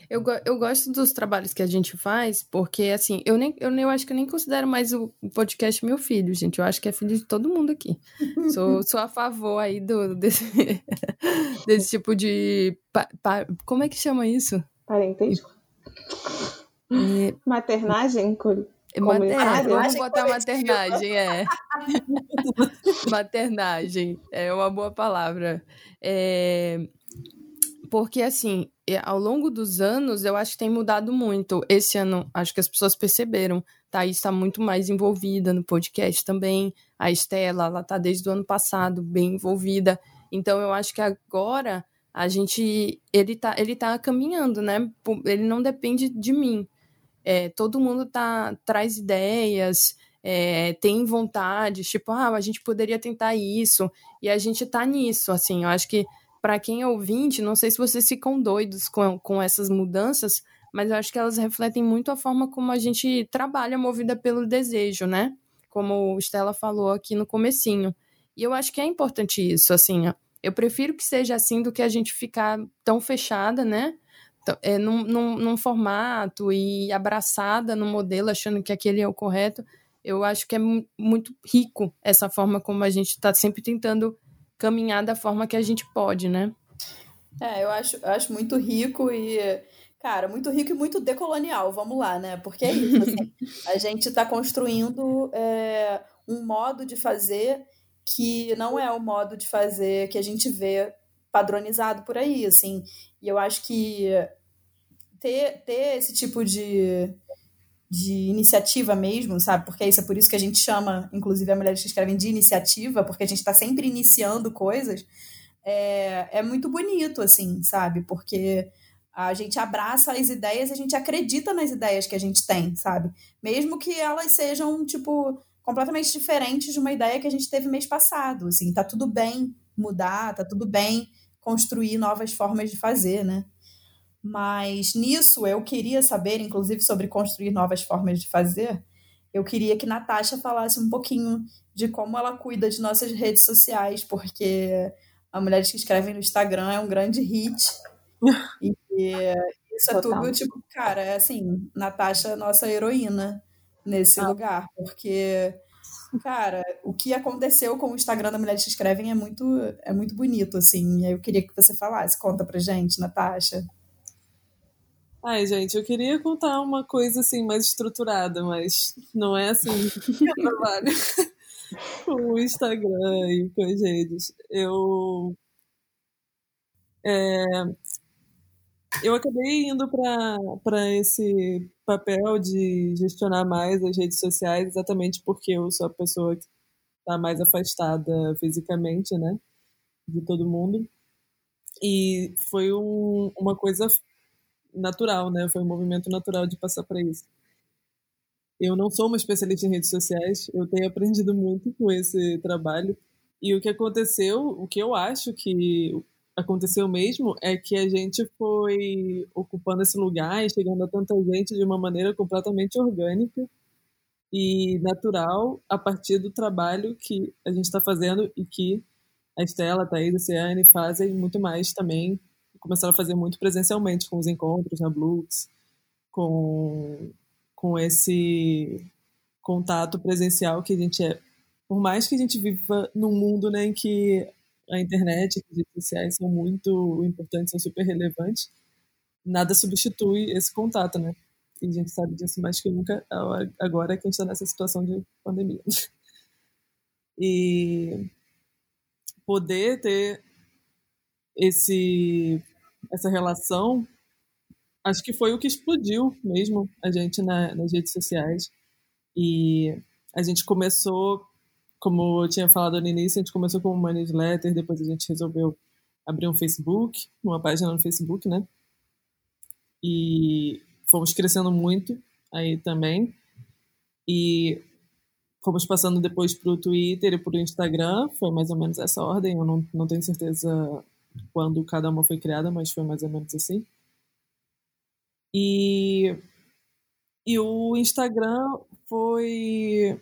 Eu, eu gosto dos trabalhos que a gente faz, porque, assim, eu, nem, eu, eu acho que eu nem considero mais o, podcast meu filho, gente. Eu acho que é filho de todo mundo aqui. *laughs* sou, sou a favor aí do, desse, *laughs* desse tipo de. Pa, pa, como é que chama isso? Parentesco? É... Maternagem? É, maternagem, vamos botar maternagem, é. *laughs* maternagem, é uma boa palavra. É, porque, assim, ao longo dos anos, eu acho que tem mudado muito. Esse ano, acho que as pessoas perceberam. Thaís está muito mais envolvida no podcast também. A Estela, ela está desde o ano passado bem envolvida. Então, eu acho que agora a gente. Ele está ele tá caminhando, né? Ele não depende de mim. É, todo mundo tá, traz ideias, é, tem vontade, tipo, ah, a gente poderia tentar isso. E a gente tá nisso, assim. Eu acho que para quem é ouvinte, não sei se vocês ficam doidos com, com essas mudanças, mas eu acho que elas refletem muito a forma como a gente trabalha movida pelo desejo, né? Como o Stella falou aqui no comecinho. E eu acho que é importante isso, assim, eu prefiro que seja assim do que a gente ficar tão fechada, né? É, num, num, num formato e abraçada no modelo, achando que aquele é o correto. Eu acho que é muito rico essa forma como a gente está sempre tentando caminhar da forma que a gente pode, né? É, eu acho, eu acho muito rico e, cara, muito rico e muito decolonial, vamos lá, né? Porque é isso, assim, *laughs* a gente está construindo é, um modo de fazer que não é o modo de fazer que a gente vê padronizado por aí, assim. E eu acho que ter, ter esse tipo de, de iniciativa mesmo, sabe? Porque isso é por isso que a gente chama, inclusive, a mulheres que escrevem de iniciativa, porque a gente está sempre iniciando coisas. É, é muito bonito, assim, sabe? Porque a gente abraça as ideias, a gente acredita nas ideias que a gente tem, sabe? Mesmo que elas sejam, tipo, completamente diferentes de uma ideia que a gente teve mês passado, assim, tá tudo bem mudar, tá tudo bem construir novas formas de fazer, né? Mas nisso eu queria saber, inclusive sobre construir novas formas de fazer, eu queria que Natasha falasse um pouquinho de como ela cuida de nossas redes sociais, porque a Mulheres que Escrevem no Instagram é um grande hit. *laughs* e isso é tudo, tipo, cara, é assim, Natasha é nossa heroína nesse ah. lugar, porque, cara, o que aconteceu com o Instagram da Mulheres que Escrevem é muito, é muito bonito, assim. Eu queria que você falasse, conta pra gente, Natasha. Ai, gente, eu queria contar uma coisa assim mais estruturada, mas não é assim que eu *laughs* trabalho com o Instagram e com as redes. Eu é, eu acabei indo para esse papel de gestionar mais as redes sociais exatamente porque eu sou a pessoa que está mais afastada fisicamente, né, de todo mundo. E foi um, uma coisa natural, né? Foi um movimento natural de passar para isso. Eu não sou uma especialista em redes sociais, eu tenho aprendido muito com esse trabalho. E o que aconteceu, o que eu acho que aconteceu mesmo, é que a gente foi ocupando esse lugar e chegando a tanta gente de uma maneira completamente orgânica e natural a partir do trabalho que a gente está fazendo e que a Estela, a Thaís, a Ciane fazem muito mais também começaram a fazer muito presencialmente, com os encontros na Blux, com, com esse contato presencial que a gente é. Por mais que a gente viva num mundo né, em que a internet as redes sociais são muito importantes, são super relevantes, nada substitui esse contato, né? E a gente sabe disso mais que nunca agora que a gente está nessa situação de pandemia. *laughs* E poder ter esse essa relação, acho que foi o que explodiu mesmo a gente na, nas redes sociais. E a gente começou, como eu tinha falado no início, a gente começou com uma newsletter, depois a gente resolveu abrir um Facebook, uma página no Facebook, né? E fomos crescendo muito aí também. E fomos passando depois para o Twitter e para o Instagram, foi mais ou menos essa ordem, eu não, não tenho certeza quando cada uma foi criada, mas foi mais ou menos assim. E, e o Instagram foi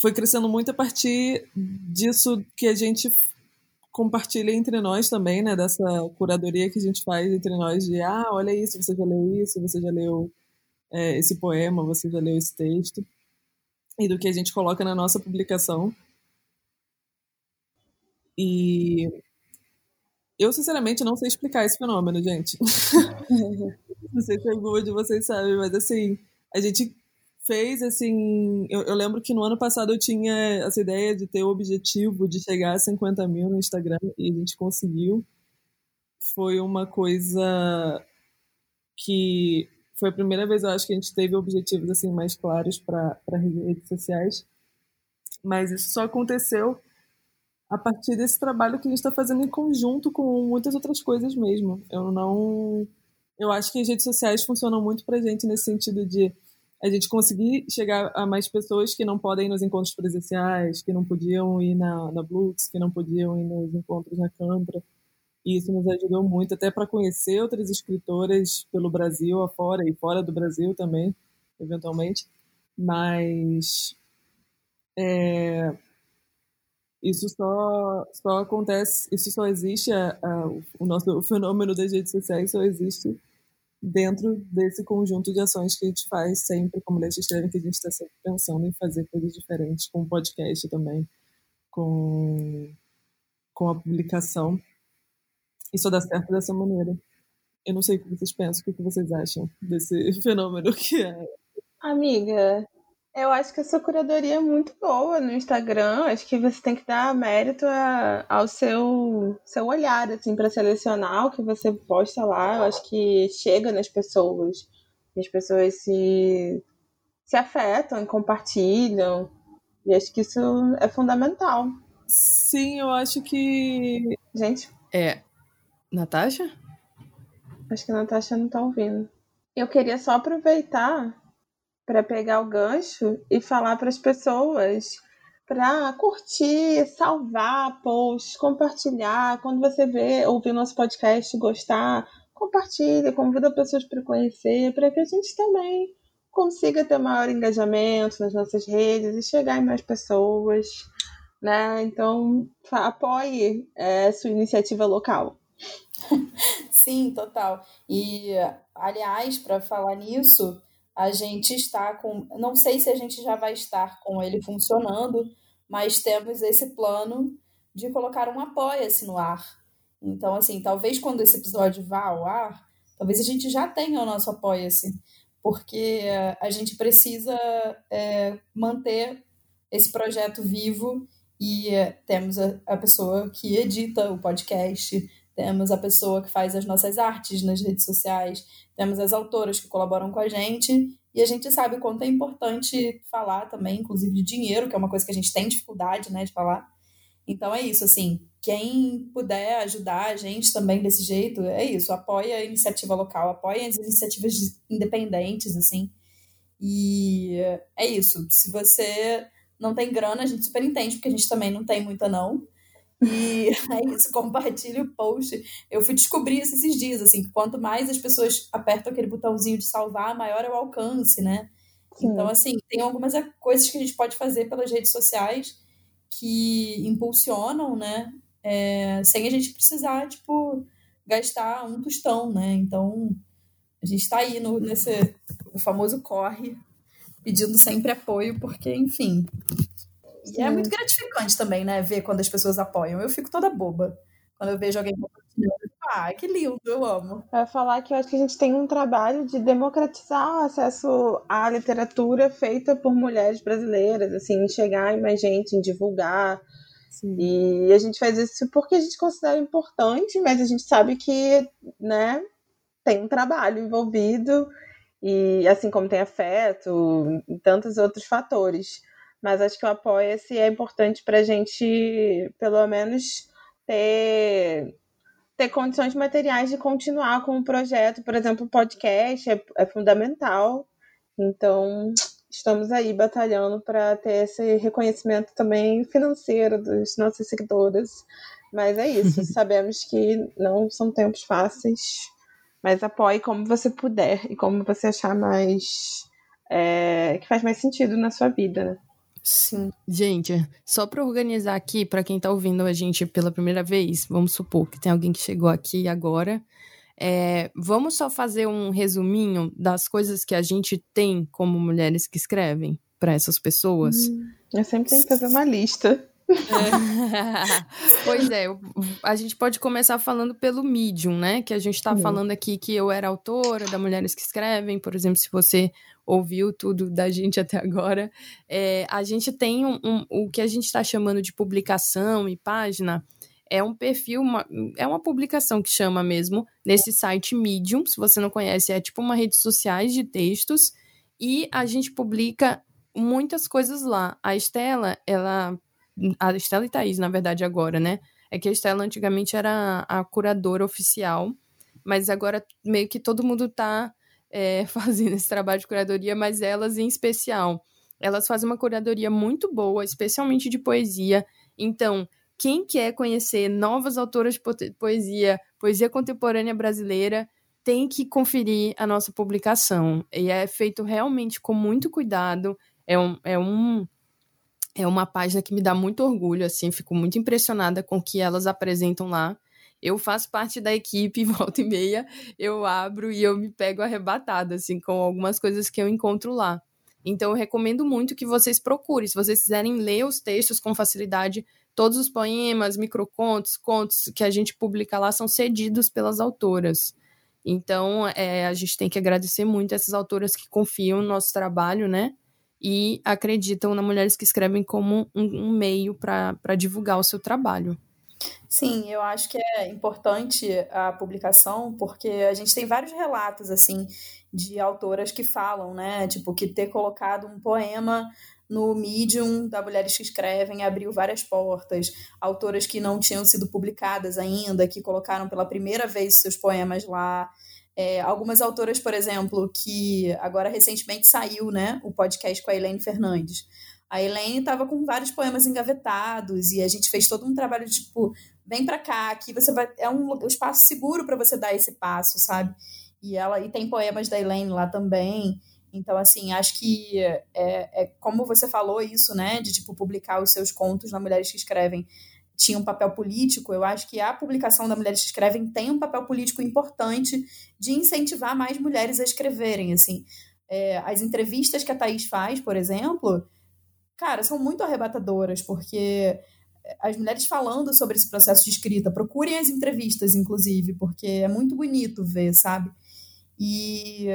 foi crescendo muito a partir disso que a gente compartilha entre nós também, né? Dessa curadoria que a gente faz entre nós de ah, olha isso, você já leu isso, você já leu é, esse poema, você já leu esse texto e do que a gente coloca na nossa publicação. E eu, sinceramente, não sei explicar esse fenômeno, gente. *laughs* não sei se alguma de vocês sabe, mas assim, a gente fez assim. Eu, eu, lembro que no ano passado eu tinha essa ideia de ter o objetivo de chegar a 50 mil no Instagram e a gente conseguiu. Foi uma coisa que foi a primeira vez, eu acho, que a gente teve objetivos assim mais claros para redes sociais. Mas isso só aconteceu a partir desse trabalho que a gente está fazendo em conjunto com muitas outras coisas mesmo. Eu não. Eu acho que as redes sociais funcionam muito para a gente nesse sentido de a gente conseguir chegar a mais pessoas que não podem ir nos encontros presenciais, que não podiam ir na, na Blux, que não podiam ir nos encontros na Câmara. E isso nos ajudou muito até para conhecer outras escritoras pelo Brasil afora e fora do Brasil também, eventualmente. Mas é, isso só, só acontece, isso só existe, a, a, o nosso o fenômeno das redes sociais só existe dentro desse conjunto de ações que a gente faz sempre, como Leite Escreve, que a gente está sempre pensando em fazer coisas diferentes, com o podcast também, com, com a publicação. E só dá certo dessa maneira. Eu não sei o que vocês pensam, o que vocês acham desse *laughs* fenômeno que é. Amiga, eu acho que essa curadoria é muito boa no Instagram. Acho que você tem que dar mérito a, ao seu, seu olhar, assim, para selecionar o que você posta lá. Eu acho que chega nas pessoas. As pessoas se, se afetam e compartilham. E acho que isso é fundamental. Sim, eu acho que. Gente. É. Natasha? Acho que a Natasha não tá ouvindo. Eu queria só aproveitar para pegar o gancho e falar para as pessoas para curtir, salvar posts, compartilhar. Quando você vê, ouvir nosso podcast, gostar, compartilha, convida pessoas para conhecer, para que a gente também consiga ter maior engajamento nas nossas redes e chegar em mais pessoas, né? Então, apoie é, sua iniciativa local. *laughs* Sim, total. E, aliás, para falar nisso, a gente está com. Não sei se a gente já vai estar com ele funcionando, mas temos esse plano de colocar um apoia-se no ar. Então, assim, talvez quando esse episódio vá ao ar, talvez a gente já tenha o nosso apoia-se, porque a gente precisa é, manter esse projeto vivo e é, temos a, a pessoa que edita o podcast, temos a pessoa que faz as nossas artes nas redes sociais, temos as autoras que colaboram com a gente, e a gente sabe o quanto é importante falar também, inclusive de dinheiro, que é uma coisa que a gente tem dificuldade né, de falar. Então é isso, assim, quem puder ajudar a gente também desse jeito, é isso, apoia a iniciativa local, apoia as iniciativas independentes, assim. E é isso, se você não tem grana, a gente super entende, porque a gente também não tem muita não. E *laughs* é isso, compartilhe o post. Eu fui descobrir isso esses dias, assim, que quanto mais as pessoas apertam aquele botãozinho de salvar, maior é o alcance, né? Sim. Então, assim, tem algumas coisas que a gente pode fazer pelas redes sociais que impulsionam, né? É, sem a gente precisar, tipo, gastar um tostão, né? Então, a gente está aí no, nesse o famoso corre, pedindo sempre apoio, porque, enfim, e é muito gratificante também, né? Ver quando as pessoas apoiam. Eu fico toda boba quando eu vejo alguém compartilhando. Ah, que lindo, eu amo. Vai falar que eu acho que a gente tem um trabalho de democratizar o acesso à literatura feita por mulheres brasileiras, assim, em chegar em mais gente, em divulgar. Sim. E a gente faz isso porque a gente considera importante, mas a gente sabe que, né, tem um trabalho envolvido, e assim como tem afeto e tantos outros fatores mas acho que o Apoia-se é importante para a gente, pelo menos, ter ter condições materiais de continuar com o projeto. Por exemplo, o podcast é, é fundamental. Então, estamos aí batalhando para ter esse reconhecimento também financeiro dos nossos seguidores. Mas é isso, *laughs* sabemos que não são tempos fáceis, mas apoie como você puder e como você achar mais. É, que faz mais sentido na sua vida, né? Sim. Gente, só para organizar aqui, para quem tá ouvindo a gente pela primeira vez, vamos supor que tem alguém que chegou aqui agora. É, vamos só fazer um resuminho das coisas que a gente tem como mulheres que escrevem para essas pessoas? Hum, eu sempre tenho que fazer uma lista. É. *laughs* pois é, a gente pode começar falando pelo Medium, né? Que a gente tá uhum. falando aqui que eu era autora da Mulheres que Escrevem, por exemplo, se você ouviu tudo da gente até agora. É, a gente tem um, um, o que a gente está chamando de publicação e página. É um perfil, uma, é uma publicação que chama mesmo nesse site Medium. Se você não conhece, é tipo uma rede sociais de textos. E a gente publica muitas coisas lá. A Estela, ela a Estela e Thaís, na verdade, agora, né? É que a Estela antigamente era a curadora oficial, mas agora meio que todo mundo tá é, *laughs* fazendo esse trabalho de curadoria, mas elas em especial. Elas fazem uma curadoria muito boa, especialmente de poesia. Então, quem quer conhecer novas autoras de poesia, poesia contemporânea brasileira, tem que conferir a nossa publicação. E é feito realmente com muito cuidado. É um, é um é uma página que me dá muito orgulho, assim, fico muito impressionada com o que elas apresentam lá. Eu faço parte da equipe, *laughs* volta e meia, eu abro e eu me pego arrebatada, assim, com algumas coisas que eu encontro lá. Então, eu recomendo muito que vocês procurem. Se vocês quiserem ler os textos com facilidade, todos os poemas, microcontos, contos que a gente publica lá são cedidos pelas autoras. Então, é, a gente tem que agradecer muito essas autoras que confiam no nosso trabalho, né? e acreditam na Mulheres que Escrevem como um, um meio para divulgar o seu trabalho. Sim, eu acho que é importante a publicação, porque a gente tem vários relatos, assim, de autoras que falam, né? Tipo, que ter colocado um poema no Medium da Mulheres que Escrevem abriu várias portas. Autoras que não tinham sido publicadas ainda, que colocaram pela primeira vez seus poemas lá. É, algumas autoras, por exemplo, que agora recentemente saiu né, o podcast com a Helene Fernandes. A Helene estava com vários poemas engavetados e a gente fez todo um trabalho tipo, vem para cá, aqui você vai. É um, um espaço seguro para você dar esse passo, sabe? E ela e tem poemas da Helene lá também. Então, assim, acho que é, é como você falou isso, né? De tipo publicar os seus contos na Mulheres que Escrevem tinha um papel político, eu acho que a publicação da Mulheres que Escrevem tem um papel político importante de incentivar mais mulheres a escreverem, assim. É, as entrevistas que a Thaís faz, por exemplo, cara, são muito arrebatadoras, porque as mulheres falando sobre esse processo de escrita, procurem as entrevistas, inclusive, porque é muito bonito ver, sabe? E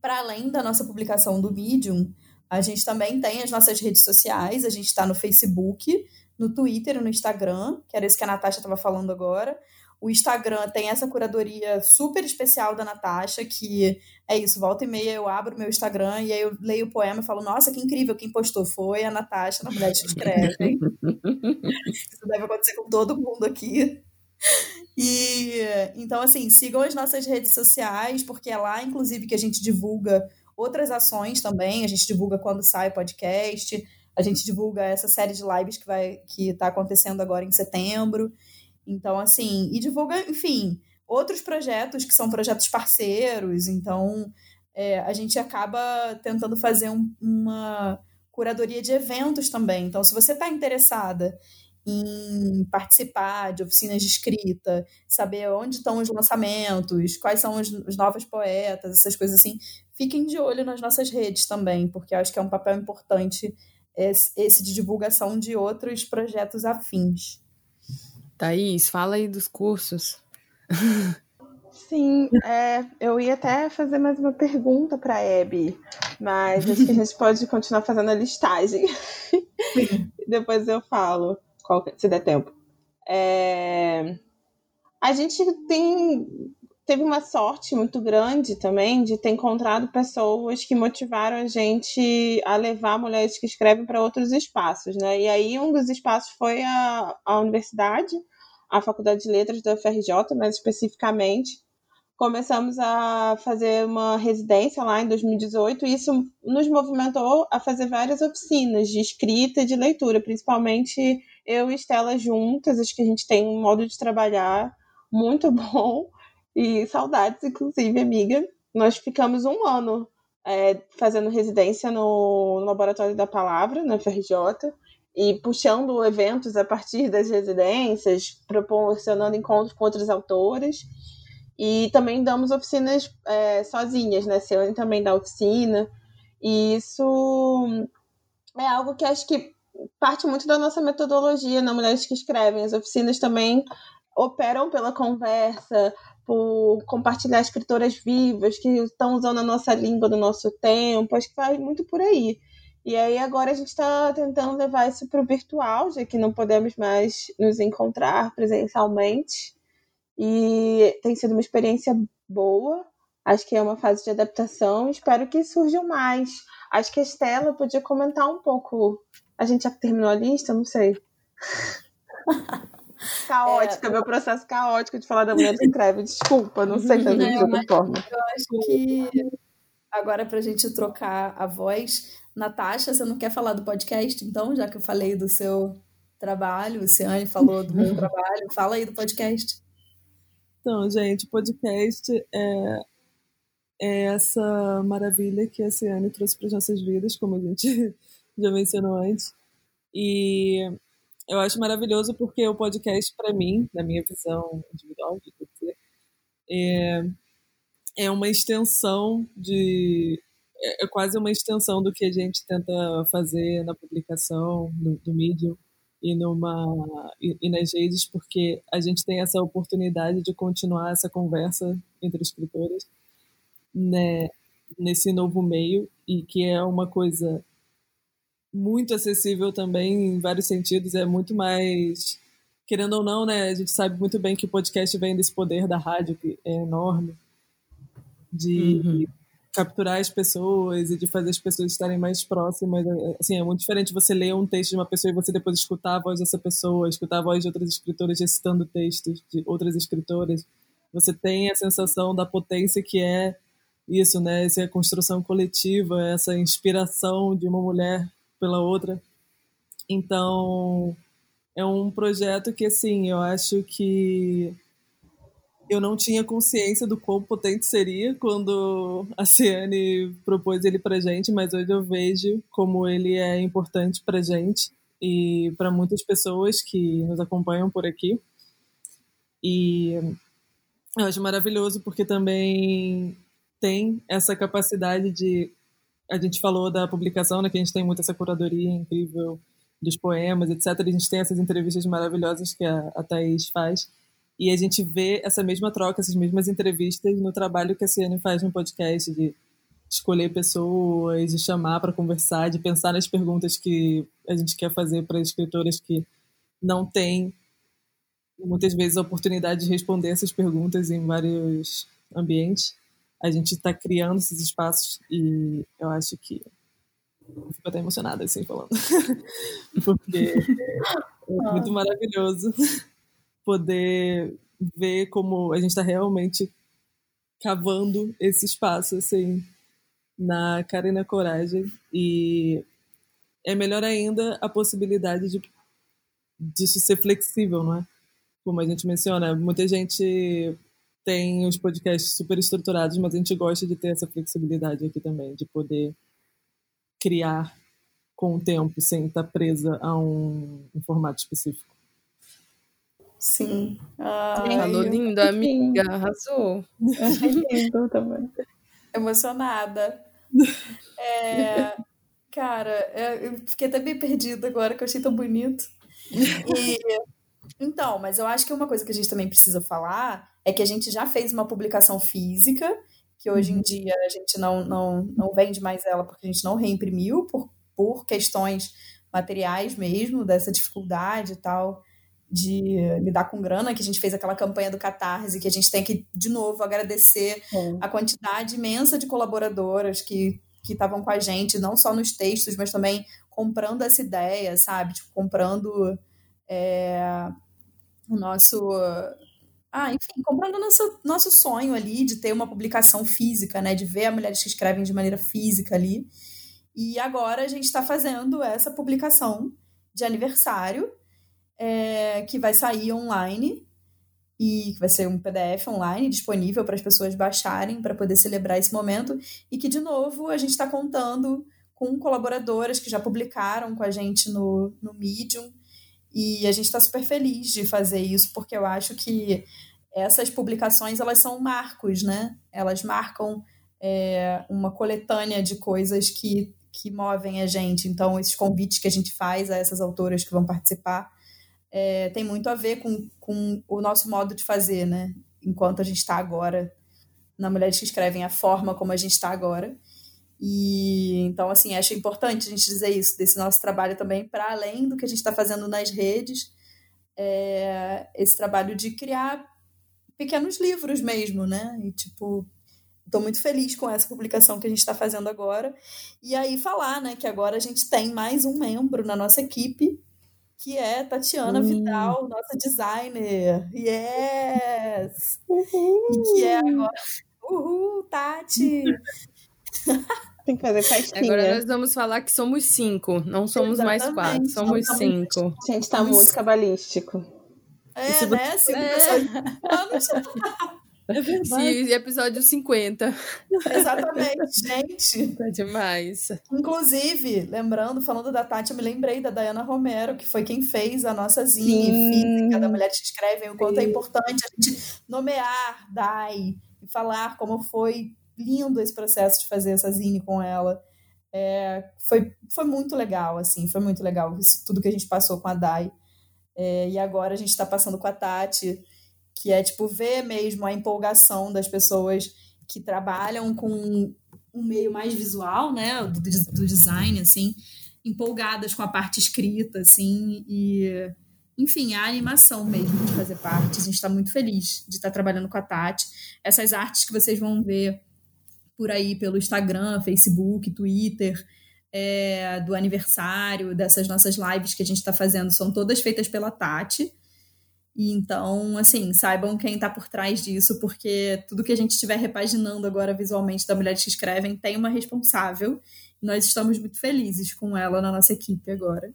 para além da nossa publicação do Medium, a gente também tem as nossas redes sociais, a gente está no Facebook, no Twitter no Instagram, que era isso que a Natasha estava falando agora. O Instagram tem essa curadoria super especial da Natasha, que é isso, volta e meia eu abro meu Instagram e aí eu leio o poema e falo, nossa, que incrível, quem postou foi a Natasha, na verdade, que escreve. *laughs* isso deve acontecer com todo mundo aqui. E então, assim, sigam as nossas redes sociais, porque é lá, inclusive, que a gente divulga outras ações também. A gente divulga quando sai o podcast, a gente divulga essa série de lives que vai que está acontecendo agora em setembro. Então, assim, e divulga, enfim, outros projetos que são projetos parceiros. Então, é, a gente acaba tentando fazer um, uma curadoria de eventos também. Então, se você está interessada em participar de oficinas de escrita, saber onde estão os lançamentos, quais são os, os novos poetas, essas coisas assim, fiquem de olho nas nossas redes também, porque acho que é um papel importante esse de divulgação de outros projetos afins. Thaís, fala aí dos cursos. Sim, é, eu ia até fazer mais uma pergunta para a Abby, mas acho que a gente pode continuar fazendo a listagem. *laughs* Depois eu falo, se der tempo. É, a gente tem teve uma sorte muito grande também de ter encontrado pessoas que motivaram a gente a levar mulheres que escrevem para outros espaços, né? E aí um dos espaços foi a, a universidade, a Faculdade de Letras da UFRJ, mais especificamente. Começamos a fazer uma residência lá em 2018 e isso nos movimentou a fazer várias oficinas de escrita e de leitura, principalmente eu e Estela juntas. Acho que a gente tem um modo de trabalhar muito *laughs* bom e saudades, inclusive, amiga. Nós ficamos um ano é, fazendo residência no, no Laboratório da Palavra, na FRJ, e puxando eventos a partir das residências, proporcionando encontros com outros autores. E também damos oficinas é, sozinhas, né? Ciane também dá oficina. E isso é algo que acho que parte muito da nossa metodologia na Mulheres que Escrevem. As oficinas também operam pela conversa, por compartilhar escritoras vivas que estão usando a nossa língua do nosso tempo. Acho que vai muito por aí. E aí agora a gente está tentando levar isso para o virtual, já que não podemos mais nos encontrar presencialmente. E tem sido uma experiência boa. Acho que é uma fase de adaptação. Espero que surjam mais. Acho que a Estela podia comentar um pouco. A gente já terminou a lista? Não sei. *laughs* caótica, é... meu processo caótico de falar da mulher de escreve. Desculpa, não sei fazer de outra forma. Eu acho que agora para a gente trocar a voz, Natasha, você não quer falar do podcast, então, já que eu falei do seu trabalho, o Ciane falou do meu *laughs* trabalho, fala aí do podcast. Então, gente, o podcast é, é essa maravilha que a Ciane trouxe para as nossas vidas, como a gente *laughs* já mencionou antes. E eu acho maravilhoso porque o podcast, para mim, na minha visão individual, de dizer, é, é uma extensão de. É, é quase uma extensão do que a gente tenta fazer na publicação, no, no Medium, e, numa, e, e, nas redes, porque a gente tem essa oportunidade de continuar essa conversa entre escritores né, nesse novo meio, e que é uma coisa muito acessível também em vários sentidos, é muito mais. Querendo ou não, né? A gente sabe muito bem que o podcast vem desse poder da rádio, que é enorme, de uhum capturar as pessoas e de fazer as pessoas estarem mais próximas. É, assim, é muito diferente você ler um texto de uma pessoa e você depois escutar a voz dessa pessoa, escutar a voz de outras escritoras recitando textos de outras escritoras. Você tem a sensação da potência que é isso, né? Essa construção coletiva, essa inspiração de uma mulher pela outra. Então, é um projeto que, assim, eu acho que eu não tinha consciência do quão potente seria quando a Ciane propôs ele pra gente, mas hoje eu vejo como ele é importante pra gente e para muitas pessoas que nos acompanham por aqui. E eu acho maravilhoso porque também tem essa capacidade de. A gente falou da publicação, né, que a gente tem muito essa curadoria incrível dos poemas, etc. A gente tem essas entrevistas maravilhosas que a, a Thaís faz. E a gente vê essa mesma troca, essas mesmas entrevistas no trabalho que a Ciane faz no podcast, de escolher pessoas, de chamar para conversar, de pensar nas perguntas que a gente quer fazer para escritoras que não têm muitas vezes a oportunidade de responder essas perguntas em vários ambientes. A gente está criando esses espaços e eu acho que eu fico até emocionada assim falando, *laughs* porque é muito maravilhoso poder ver como a gente está realmente cavando esse espaço assim na cara e na coragem. E é melhor ainda a possibilidade de disso ser flexível, não é? Como a gente menciona, muita gente tem os podcasts super estruturados, mas a gente gosta de ter essa flexibilidade aqui também, de poder criar com o tempo sem estar presa a um, um formato específico. Sim. Ai, Falou lindo, amiga. Arrasou. lindo também. Emocionada. É, cara, é, eu fiquei até bem perdida agora, que eu achei tão bonito. E, então, mas eu acho que uma coisa que a gente também precisa falar é que a gente já fez uma publicação física, que hoje em uhum. dia a gente não, não, não vende mais ela porque a gente não reimprimiu, por, por questões materiais mesmo, dessa dificuldade e tal de lidar com grana, que a gente fez aquela campanha do Catarse, que a gente tem que, de novo, agradecer é. a quantidade imensa de colaboradoras que que estavam com a gente, não só nos textos, mas também comprando essa ideia, sabe? Tipo, comprando é, o nosso ah, enfim, comprando nosso, nosso sonho ali de ter uma publicação física, né? De ver a mulheres que escrevem de maneira física ali. E agora a gente está fazendo essa publicação de aniversário, é, que vai sair online e que vai ser um PDF online disponível para as pessoas baixarem para poder celebrar esse momento e que de novo a gente está contando com colaboradoras que já publicaram com a gente no, no Medium e a gente está super feliz de fazer isso porque eu acho que essas publicações elas são marcos, né? Elas marcam é, uma coletânea de coisas que, que movem a gente. Então, esses convites que a gente faz a essas autoras que vão participar é, tem muito a ver com, com o nosso modo de fazer, né? Enquanto a gente está agora na Mulheres que Escrevem, a forma como a gente está agora. E então, assim, acho importante a gente dizer isso, desse nosso trabalho também, para além do que a gente está fazendo nas redes, é, esse trabalho de criar pequenos livros mesmo, né? E tipo, estou muito feliz com essa publicação que a gente está fazendo agora. E aí falar, né, que agora a gente tem mais um membro na nossa equipe, que é Tatiana hum. Vidal, nossa designer. Yes! Uhul. E que é agora. *laughs* Uhul, Tati! Tem que fazer festinha. Agora nós vamos falar que somos cinco, não somos Exatamente. mais quatro, somos cinco. Gente, tá muito cabalístico. É, né? Cinco é. pessoas. *laughs* É verdade. episódio 50. Exatamente, gente. *laughs* Tá demais. Inclusive, lembrando, falando da Tati, eu me lembrei da Dayana Romero, que foi quem fez a nossa zine física da Mulheres que Escrevem, o quanto é Sim. é importante a gente nomear Dai e falar como foi lindo esse processo de fazer essa zine com ela. É, foi, foi muito legal, assim, foi muito legal isso, tudo que a gente passou com a Dai. É, e agora a gente está passando com a Tati, que é tipo ver mesmo a empolgação das pessoas que trabalham com um meio mais visual, né, do, do design, assim, empolgadas com a parte escrita, assim, e enfim, a animação mesmo de fazer parte. A gente está muito feliz de estar tá trabalhando com a Tati. Essas artes que vocês vão ver por aí pelo Instagram, Facebook, Twitter, é, do aniversário, dessas nossas lives que a gente está fazendo, são todas feitas pela Tati. E então, assim, saibam quem está por trás disso, porque tudo que a gente estiver repaginando agora visualmente da Mulheres que Escrevem tem uma responsável. Nós estamos muito felizes com ela na nossa equipe agora.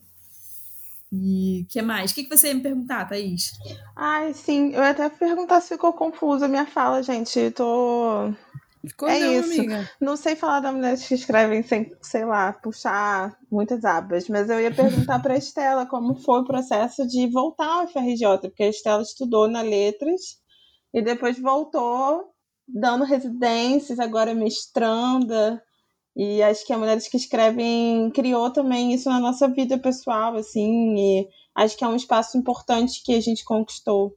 E que mais? O que, que você ia me perguntar, Thaís? Ai, sim, eu ia até perguntar se ficou confusa a minha fala, gente. tô Ficou é isso. Amiga. Não sei falar da mulheres que escrevem sem, sei lá, puxar muitas abas, mas eu ia perguntar para a Estela como foi o processo de voltar ao FRJ, porque a Estela estudou na Letras e depois voltou dando residências, agora mestranda. E acho que a Mulheres que Escrevem criou também isso na nossa vida pessoal, assim, e acho que é um espaço importante que a gente conquistou.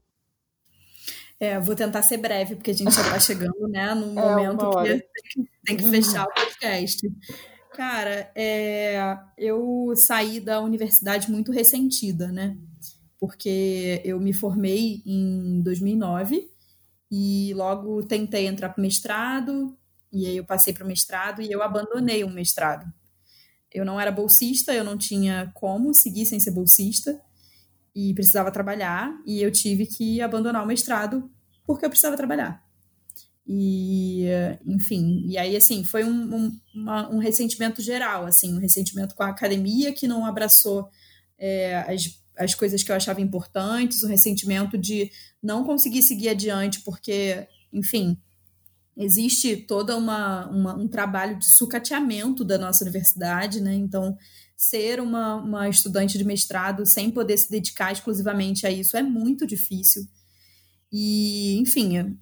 É, vou tentar ser breve, porque a gente já está chegando, né, num *laughs* é momento que tem, que tem, que fechar *laughs* o podcast. Cara, é, eu saí da universidade muito ressentida, né? Porque eu me formei em 2009 e logo tentei entrar para o mestrado, e aí eu passei para o mestrado e eu abandonei o um mestrado. Eu não era bolsista, eu não tinha como seguir sem ser bolsista e precisava trabalhar e eu tive que abandonar o mestrado porque eu precisava trabalhar. E, enfim, e aí, assim, foi um, um, uma, um ressentimento geral, assim, um ressentimento com a academia que não abraçou é, as, as coisas que eu achava importantes, um ressentimento de não conseguir seguir adiante porque, enfim, existe toda uma, uma, um trabalho de sucateamento da nossa universidade, né? Então, ser uma, uma estudante de mestrado sem poder se dedicar exclusivamente a isso é muito difícil. E, enfim,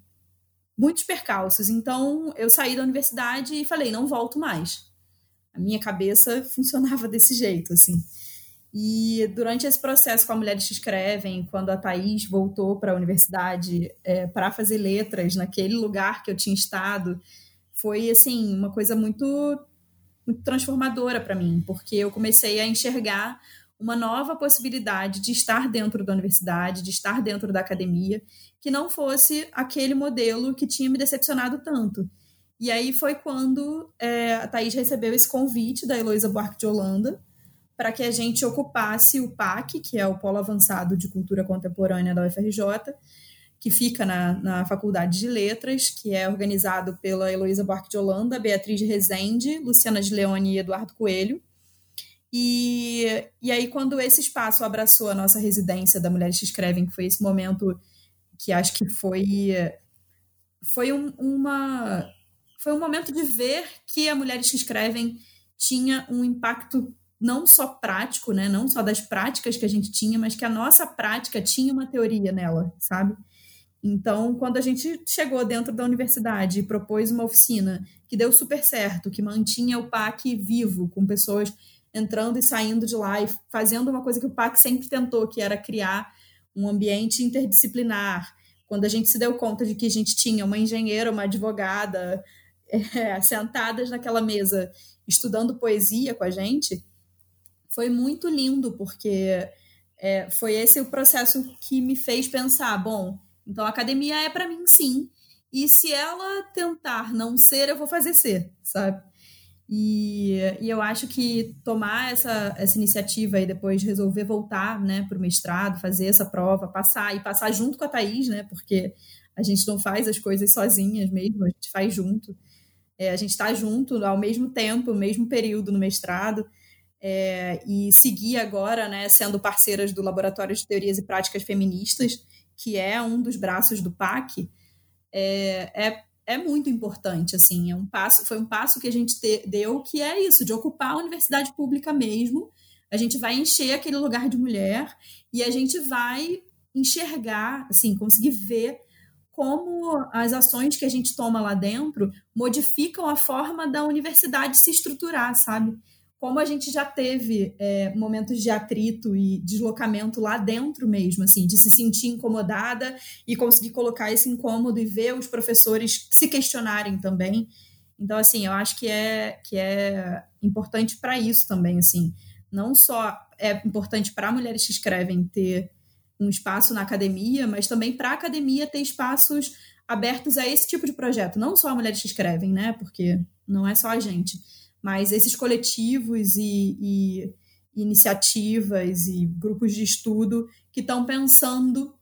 muitos percalços. Então, eu saí da universidade e falei, não volto mais. A minha cabeça *laughs* funcionava desse jeito, assim. E durante esse processo com a Mulheres que Escrevem, quando a Thaís voltou para a universidade é, para fazer letras naquele lugar que eu tinha estado, foi, assim, uma coisa muito muito transformadora para mim, porque eu comecei a enxergar uma nova possibilidade de estar dentro da universidade, de estar dentro da academia, que não fosse aquele modelo que tinha me decepcionado tanto. E aí foi quando é, a Thaís recebeu esse convite da Heloísa Buarque de Holanda para que a gente ocupasse o PAC, que é o Polo Avançado de Cultura Contemporânea da UFRJ, que fica na, na Faculdade de Letras, que é organizado pela Heloísa Buarque de Holanda, Beatriz Rezende, Luciana de Leone e Eduardo Coelho. E, e aí, quando esse espaço abraçou a nossa residência da Mulheres que Escrevem, que foi esse momento que acho que foi, foi um, uma foi um momento de ver que a Mulheres que Escrevem tinha um impacto não só prático, né, não só das práticas que a gente tinha, mas que a nossa prática tinha uma teoria nela, sabe? Então, quando a gente chegou dentro da universidade e propôs uma oficina que deu super certo, que mantinha o PAC vivo, com pessoas entrando e saindo de lá e fazendo uma coisa que o PAC sempre tentou, que era criar um ambiente interdisciplinar. Quando a gente se deu conta de que a gente tinha uma engenheira, uma advogada, *laughs* é, sentadas naquela mesa estudando poesia com a gente, foi muito lindo, porque é, foi esse o processo que me fez pensar: bom, então a academia é para mim sim, e se ela tentar não ser, eu vou fazer ser, sabe? E, e eu acho que tomar essa, essa iniciativa e depois resolver voltar né, para o mestrado, fazer essa prova, passar e passar junto com a Thaís, né? Porque a gente não faz as coisas sozinhas mesmo, a gente faz junto. É, a gente está junto ao mesmo tempo, no mesmo período no mestrado. É, e seguir agora, né, sendo parceiras do Laboratório de Teorias e Práticas Feministas, que é um dos braços do PAC, é, é é muito importante, assim, é um passo, foi um passo que a gente te, deu que é isso, de ocupar a universidade pública mesmo. A gente vai encher aquele lugar de mulher e a gente vai enxergar, assim, conseguir ver como as ações que a gente toma lá dentro modificam a forma da universidade se estruturar, sabe? Como a gente já teve é, momentos de atrito e deslocamento lá dentro mesmo, assim, de se sentir incomodada e conseguir colocar esse incômodo e ver os professores se questionarem também. Então, assim, eu acho que é, que é importante para isso também, assim. Não só é importante para mulheres que escrevem ter um espaço na academia, mas também para a academia ter espaços abertos a esse tipo de projeto. Não só mulheres que escrevem, né? Porque não é só a gente mas esses coletivos e, e iniciativas e grupos de estudo que estão pensando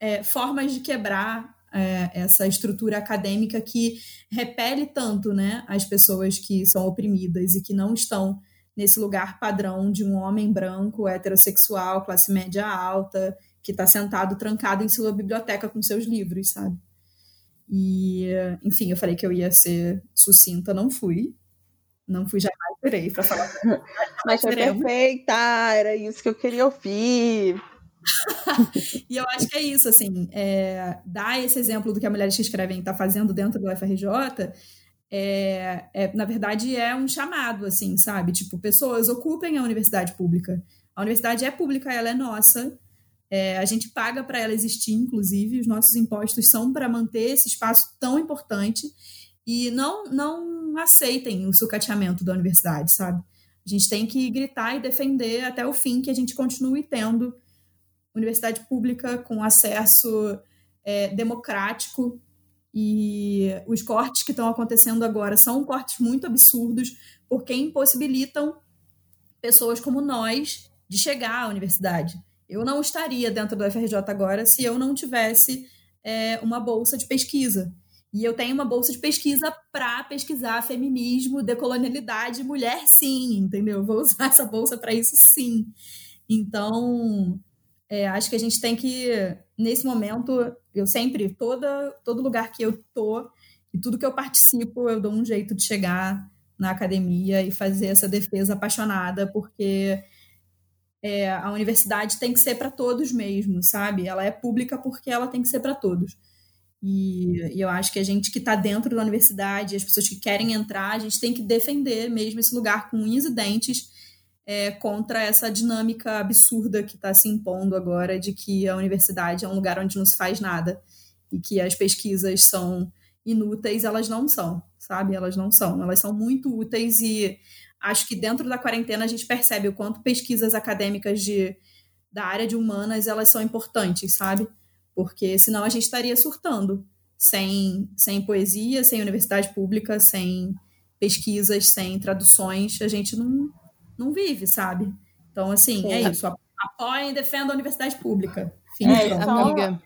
é, formas de quebrar é, essa estrutura acadêmica que repele tanto né, as pessoas que são oprimidas e que não estão nesse lugar padrão de um homem branco, heterossexual, classe média alta, que está sentado trancado em sua biblioteca com seus livros, sabe? E, enfim, eu falei que eu ia ser sucinta, não fui. Não fui jamais terei para falar. *laughs* Mas foi perfeita, era isso que eu queria ouvir. *laughs* e eu acho que é isso, assim, é, dar esse exemplo do que a Mulheres que Escrevem está fazendo dentro do FRJ, é, é, na verdade, é um chamado, assim, sabe? Tipo, pessoas ocupem a universidade pública. A universidade é pública, ela é nossa. É, a gente paga para ela existir, inclusive, os nossos impostos são para manter esse espaço tão importante. E não, não aceitem o sucateamento da universidade, sabe? A gente tem que gritar e defender até o fim que a gente continue tendo universidade pública com acesso é, democrático e os cortes que estão acontecendo agora são cortes muito absurdos porque impossibilitam pessoas como nós de chegar à universidade. Eu não estaria dentro do FRJ agora se eu não tivesse é, uma bolsa de pesquisa. E eu tenho uma bolsa de pesquisa para pesquisar feminismo, decolonialidade, mulher sim, entendeu? Vou *laughs* usar essa bolsa para isso sim. Então, é, acho que a gente tem que, nesse momento, eu sempre, toda, todo lugar que eu tô e tudo que eu participo, eu dou um jeito de chegar na academia e fazer essa defesa apaixonada, porque é, a universidade tem que ser para todos mesmo, sabe? Ela é pública porque ela tem que ser para todos. E, e, eu acho que a gente que está dentro da universidade, as pessoas que querem entrar, a gente tem que defender mesmo esse lugar com unhas e dentes é, contra essa dinâmica absurda que está se impondo agora de que a universidade é um lugar onde não se faz nada e que as pesquisas são inúteis. Elas não são, sabe? Elas não são. Elas são muito úteis e acho que dentro da quarentena a gente percebe o quanto pesquisas acadêmicas de, da área de humanas elas são importantes, sabe? Porque senão a gente estaria surtando sem, sem poesia, sem universidade pública, sem pesquisas, sem traduções, a gente não, não vive, sabe? Então, assim, Sim. é isso. Apoiem e defendam a universidade pública. Fim é, amiga.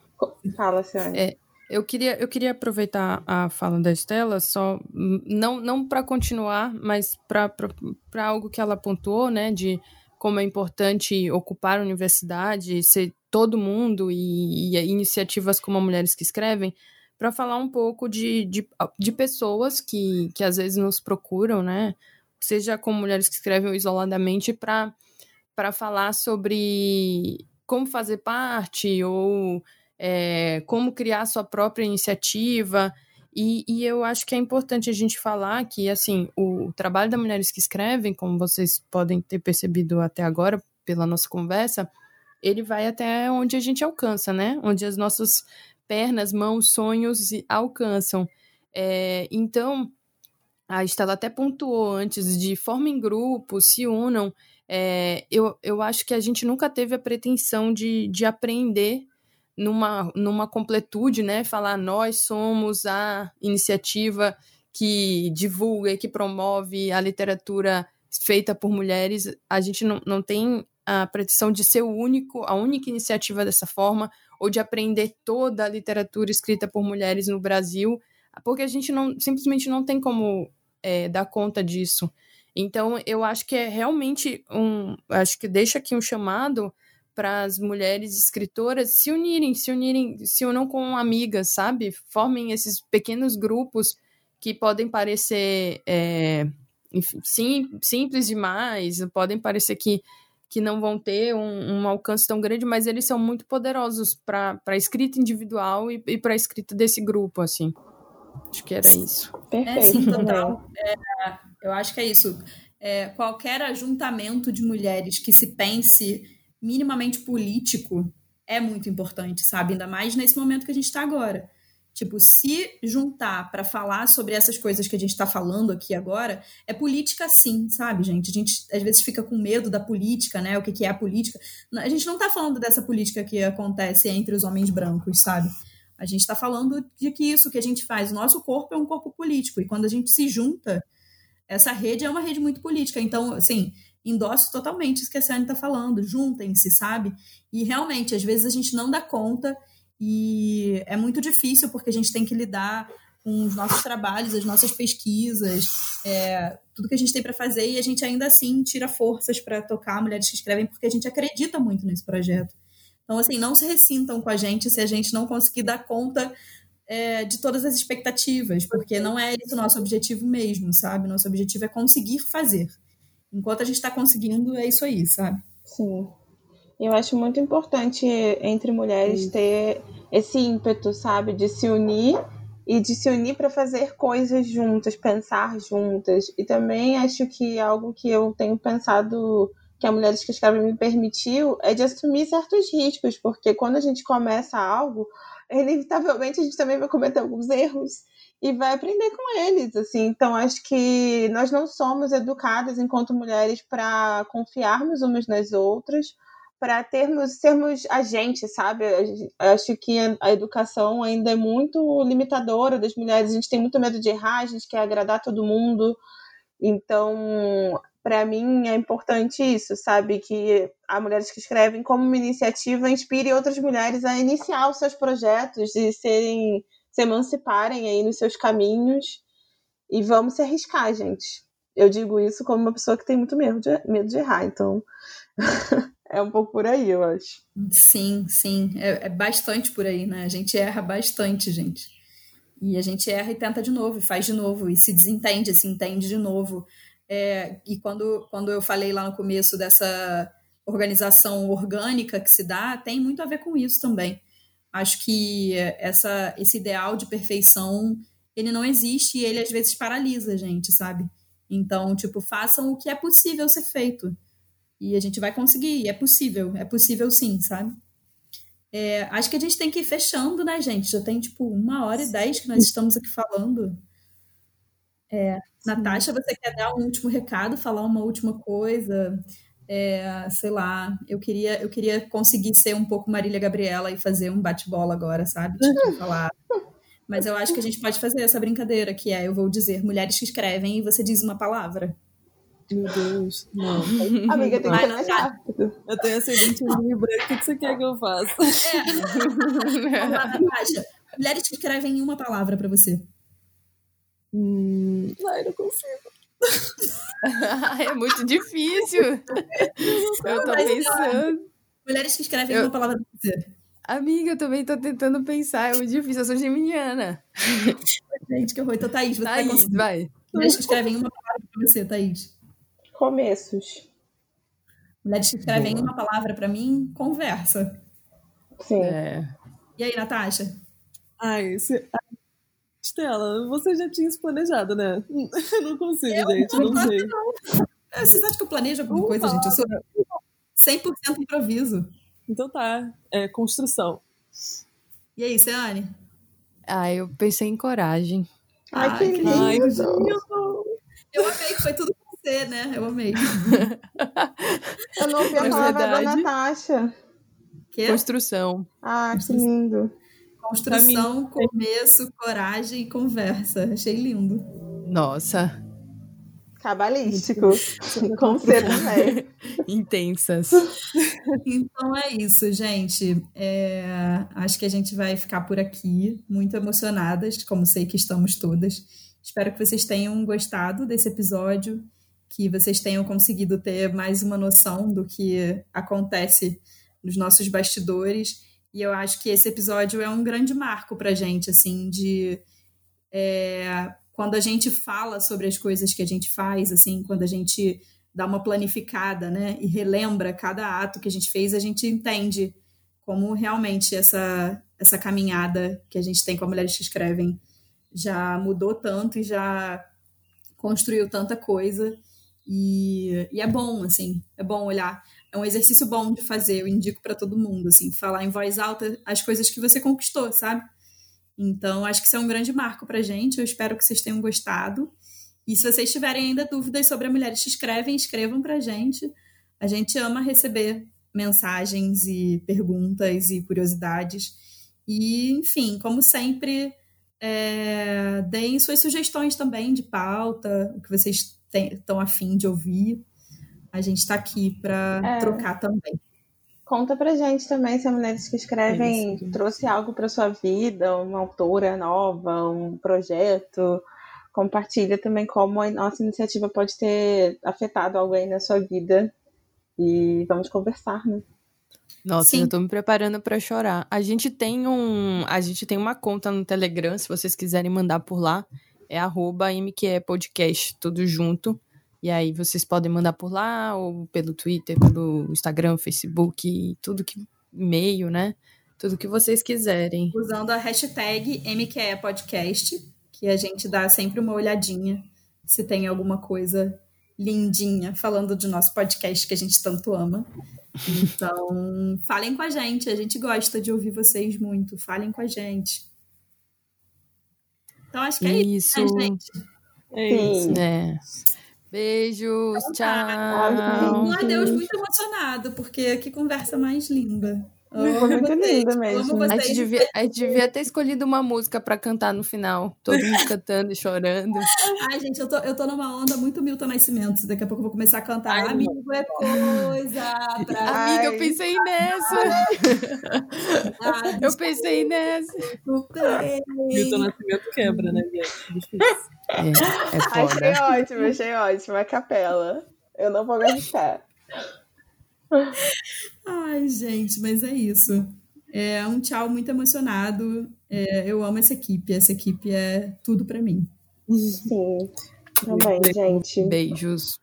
Fala, senhora. É, eu queria, eu queria aproveitar a fala da Estela, só não, não para continuar, mas para algo que ela pontuou, né, de como é importante ocupar a universidade, ser todo mundo e, e iniciativas como Mulheres que Escrevem, para falar um pouco de, de, de, pessoas que, que às vezes nos procuram, né, seja como Mulheres que Escrevem isoladamente, para falar sobre como fazer parte ou é, como criar sua própria iniciativa. E, e, eu acho que é importante a gente falar que, assim, o trabalho das mulheres que escrevem, como vocês podem ter percebido até agora pela nossa conversa, ele vai até onde a gente alcança, né? Onde as nossas pernas, mãos, sonhos alcançam. É, então, a Estela até pontuou antes de formem grupos, se unam. É, eu, eu acho que a gente nunca teve a pretensão de, de aprender numa, numa completude, né? Falar nós somos a iniciativa que divulga e que promove a literatura feita por mulheres. A gente não, não tem a pretensão de ser o único, a única iniciativa dessa forma, ou de aprender toda a literatura escrita por mulheres no Brasil, porque a gente não simplesmente não tem como é, dar conta disso. Então, eu acho que é realmente um. Acho que deixa aqui um chamado para as mulheres escritoras se unirem, se unirem, se unam com amigas, sabe? Formem esses pequenos grupos que podem parecer é, sim, simples demais, podem parecer que, que não vão ter um, um alcance tão grande, mas eles são muito poderosos para a escrita individual e, e para a escrita desse grupo, assim. Acho que era isso. Perfeito. É, sim, total. É, eu acho que é isso. É, qualquer ajuntamento de mulheres que se pense minimamente político é muito importante, sabe? Ainda mais nesse momento que a gente está agora. Tipo, se juntar para falar sobre essas coisas que a gente está falando aqui agora, é política sim, sabe, gente? A gente às vezes fica com medo da política, né? O que, que é a política. A gente não está falando dessa política que acontece entre os homens brancos, sabe? A gente está falando de que isso que a gente faz, o nosso corpo é um corpo político. E quando a gente se junta, essa rede é uma rede muito política. Então, assim, endosso totalmente isso que a Ciane está falando, juntem-se, sabe? E realmente, às vezes a gente não dá conta e é muito difícil porque a gente tem que lidar com os nossos trabalhos, as nossas pesquisas, é, tudo que a gente tem para fazer e a gente ainda assim tira forças para tocar mulheres que escrevem porque a gente acredita muito nesse projeto. Então, assim, não se ressintam com a gente se a gente não conseguir dar conta é, de todas as expectativas, porque não é esse o nosso objetivo mesmo, sabe? Nosso objetivo é conseguir fazer. Enquanto a gente está conseguindo, é isso aí, sabe? Sim. Eu acho muito importante entre mulheres ter esse ímpeto, sabe, de se unir e de se unir para fazer coisas juntas, pensar juntas. E também acho que algo que eu tenho pensado que a Mulheres que Escrevem me permitiu é de assumir certos riscos, porque quando a gente começa algo, inevitavelmente a gente também vai cometer alguns erros e vai aprender com eles, assim. Então acho que nós não somos educadas enquanto mulheres para confiarmos umas nas outras, para termos sermos agentes, sabe? Acho que a educação ainda é muito limitadora das mulheres. A gente tem muito medo de errar, a gente quer agradar todo mundo. Então, para mim é importante isso, sabe? Que a Mulheres que Escrevem, como uma iniciativa, inspire outras mulheres a iniciar os seus projetos e serem se emanciparem aí nos seus caminhos e vamos se arriscar, gente. Eu digo isso como uma pessoa que tem muito medo de, medo de errar, então *laughs* é um pouco por aí, eu acho. Sim, sim, é, é bastante por aí, né? A gente erra bastante, gente. E a gente erra e tenta de novo, e faz de novo, e se desentende, se entende de novo. É, e quando, quando eu falei lá no começo dessa organização orgânica que se dá, tem muito a ver com isso também. Acho que essa, esse ideal de perfeição, ele não existe e ele às vezes paralisa a gente, sabe? Então, tipo, façam o que é possível ser feito. E a gente vai conseguir, e é possível, é possível sim, sabe? É, acho que a gente tem que ir fechando, né, gente? Já tem, tipo, uma hora e dez que nós estamos aqui falando. É, Natasha, você quer dar um último recado, falar uma última coisa? é, sei lá, eu queria, eu queria conseguir ser um pouco Marília Gabriela e fazer um bate-bola agora, sabe? Tipo, falar. Mas eu acho que a gente pode fazer essa brincadeira, que é eu vou dizer mulheres que escrevem e você diz uma palavra. Meu Deus, não. *laughs* Amiga, tem que ser mais rápido. Eu tenho ascendente em Libra, o que, que você quer que eu faça? É. Vamos lá, Natasha. Mulheres que escrevem em uma palavra pra você. Hum, ai, não consigo. *laughs* é muito difícil. Eu tô pensando. Mulheres que escrevem em Eu- uma palavra pra você. Amiga, eu também tô tentando pensar. É muito difícil. Eu sou geminiana. Gente, que horror. Então, Thaís, você vai Thaís, vai. Mulheres que escrevem em uma palavra pra você, Thaís. Começos. Mulheres que escrevem em uma palavra pra mim, conversa. Sim. É. E aí, Natasha? Ai, se... Estela, você já tinha isso planejado, né? *laughs* Eu não consigo, gente, não sei. É, Vocês acham que eu planejo alguma coisa, gente? Eu sou 100% improviso. Então tá, é construção. E aí, Ceane? Ah, eu pensei em coragem. Ai, Ai, que que lindo. Ai, Eu amei que foi tudo você, né? Eu amei. *laughs* Eu não ouvi a É palavra da. Natasha. Que? Construção. Ah, que lindo. Construção, começo, coragem e conversa. Achei lindo. Nossa, Cabalístico. Com C também. *laughs* intensas. Então é isso, gente. É, acho que a gente vai ficar por aqui, muito emocionadas, como sei que estamos todas. Espero que vocês tenham gostado desse episódio, que vocês tenham conseguido ter mais uma noção do que acontece nos nossos bastidores. E eu acho que esse episódio é um grande marco pra gente, assim, de é, quando a gente fala sobre as coisas que a gente faz, assim, quando a gente dá uma planificada, né, e relembra cada ato que a gente fez, a gente entende como realmente essa essa caminhada que a gente tem com a Mulheres que Escrevem já mudou tanto e já construiu tanta coisa e, e é bom, assim, é bom olhar. É um exercício bom de fazer, eu indico para todo mundo, assim, falar em voz alta as coisas que você conquistou, sabe? Então, acho que isso é um grande marco pra gente. Eu espero que vocês tenham gostado. E se vocês tiverem ainda dúvidas sobre a Mulheres que Escrevem, escrevam pra gente. A gente ama receber mensagens e perguntas e curiosidades. E, enfim, como sempre, é, deem suas sugestões também de pauta, o que vocês estão afim de ouvir. A gente está aqui para É. trocar também. Conta pra gente também se a Mulheres que Escrevem É trouxe algo pra sua vida, uma autora nova, um projeto. Compartilha também como a nossa iniciativa pode ter afetado alguém na sua vida. E vamos conversar, né? Nossa, Sim. eu tô me preparando pra chorar. A gente tem um, a gente tem uma conta no Telegram, se vocês quiserem mandar por lá, é arroba mqepodcast, tudo junto. E aí vocês podem mandar por lá, ou pelo Twitter, pelo Instagram, Facebook, tudo que e-mail, né? Tudo que vocês quiserem. Usando a hashtag MQEPodcast, que a gente dá sempre uma olhadinha se tem alguma coisa lindinha falando do nosso podcast que a gente tanto ama. Então, falem com a gente, a gente gosta de ouvir vocês muito. Falem com a gente. Então, acho que é isso, Isso. né, gente? É isso. É. Beijos, Então tchau. Um adeus muito emocionado, porque que conversa mais linda. Foi muito linda mesmo. A gente, devia, a gente devia ter escolhido uma música pra cantar no final. Todo mundo *laughs* cantando e chorando. Ai, gente, eu tô, eu tô numa onda muito Milton Nascimento. Daqui a pouco eu vou começar a cantar. Ai, Amigo é coisa pra Amiga, eu Ai. pensei nessa. Ah, *laughs* Eu pensei nessa. Milton Nascimento quebra, né, gente? Difícil. É, é Achei ótimo, achei ótimo. A capela. Eu não vou gostar. Ai, gente, mas é isso. É um tchau muito emocionado. É, eu amo essa equipe. Essa equipe é tudo pra mim. Sim. Também, gente. Beijos.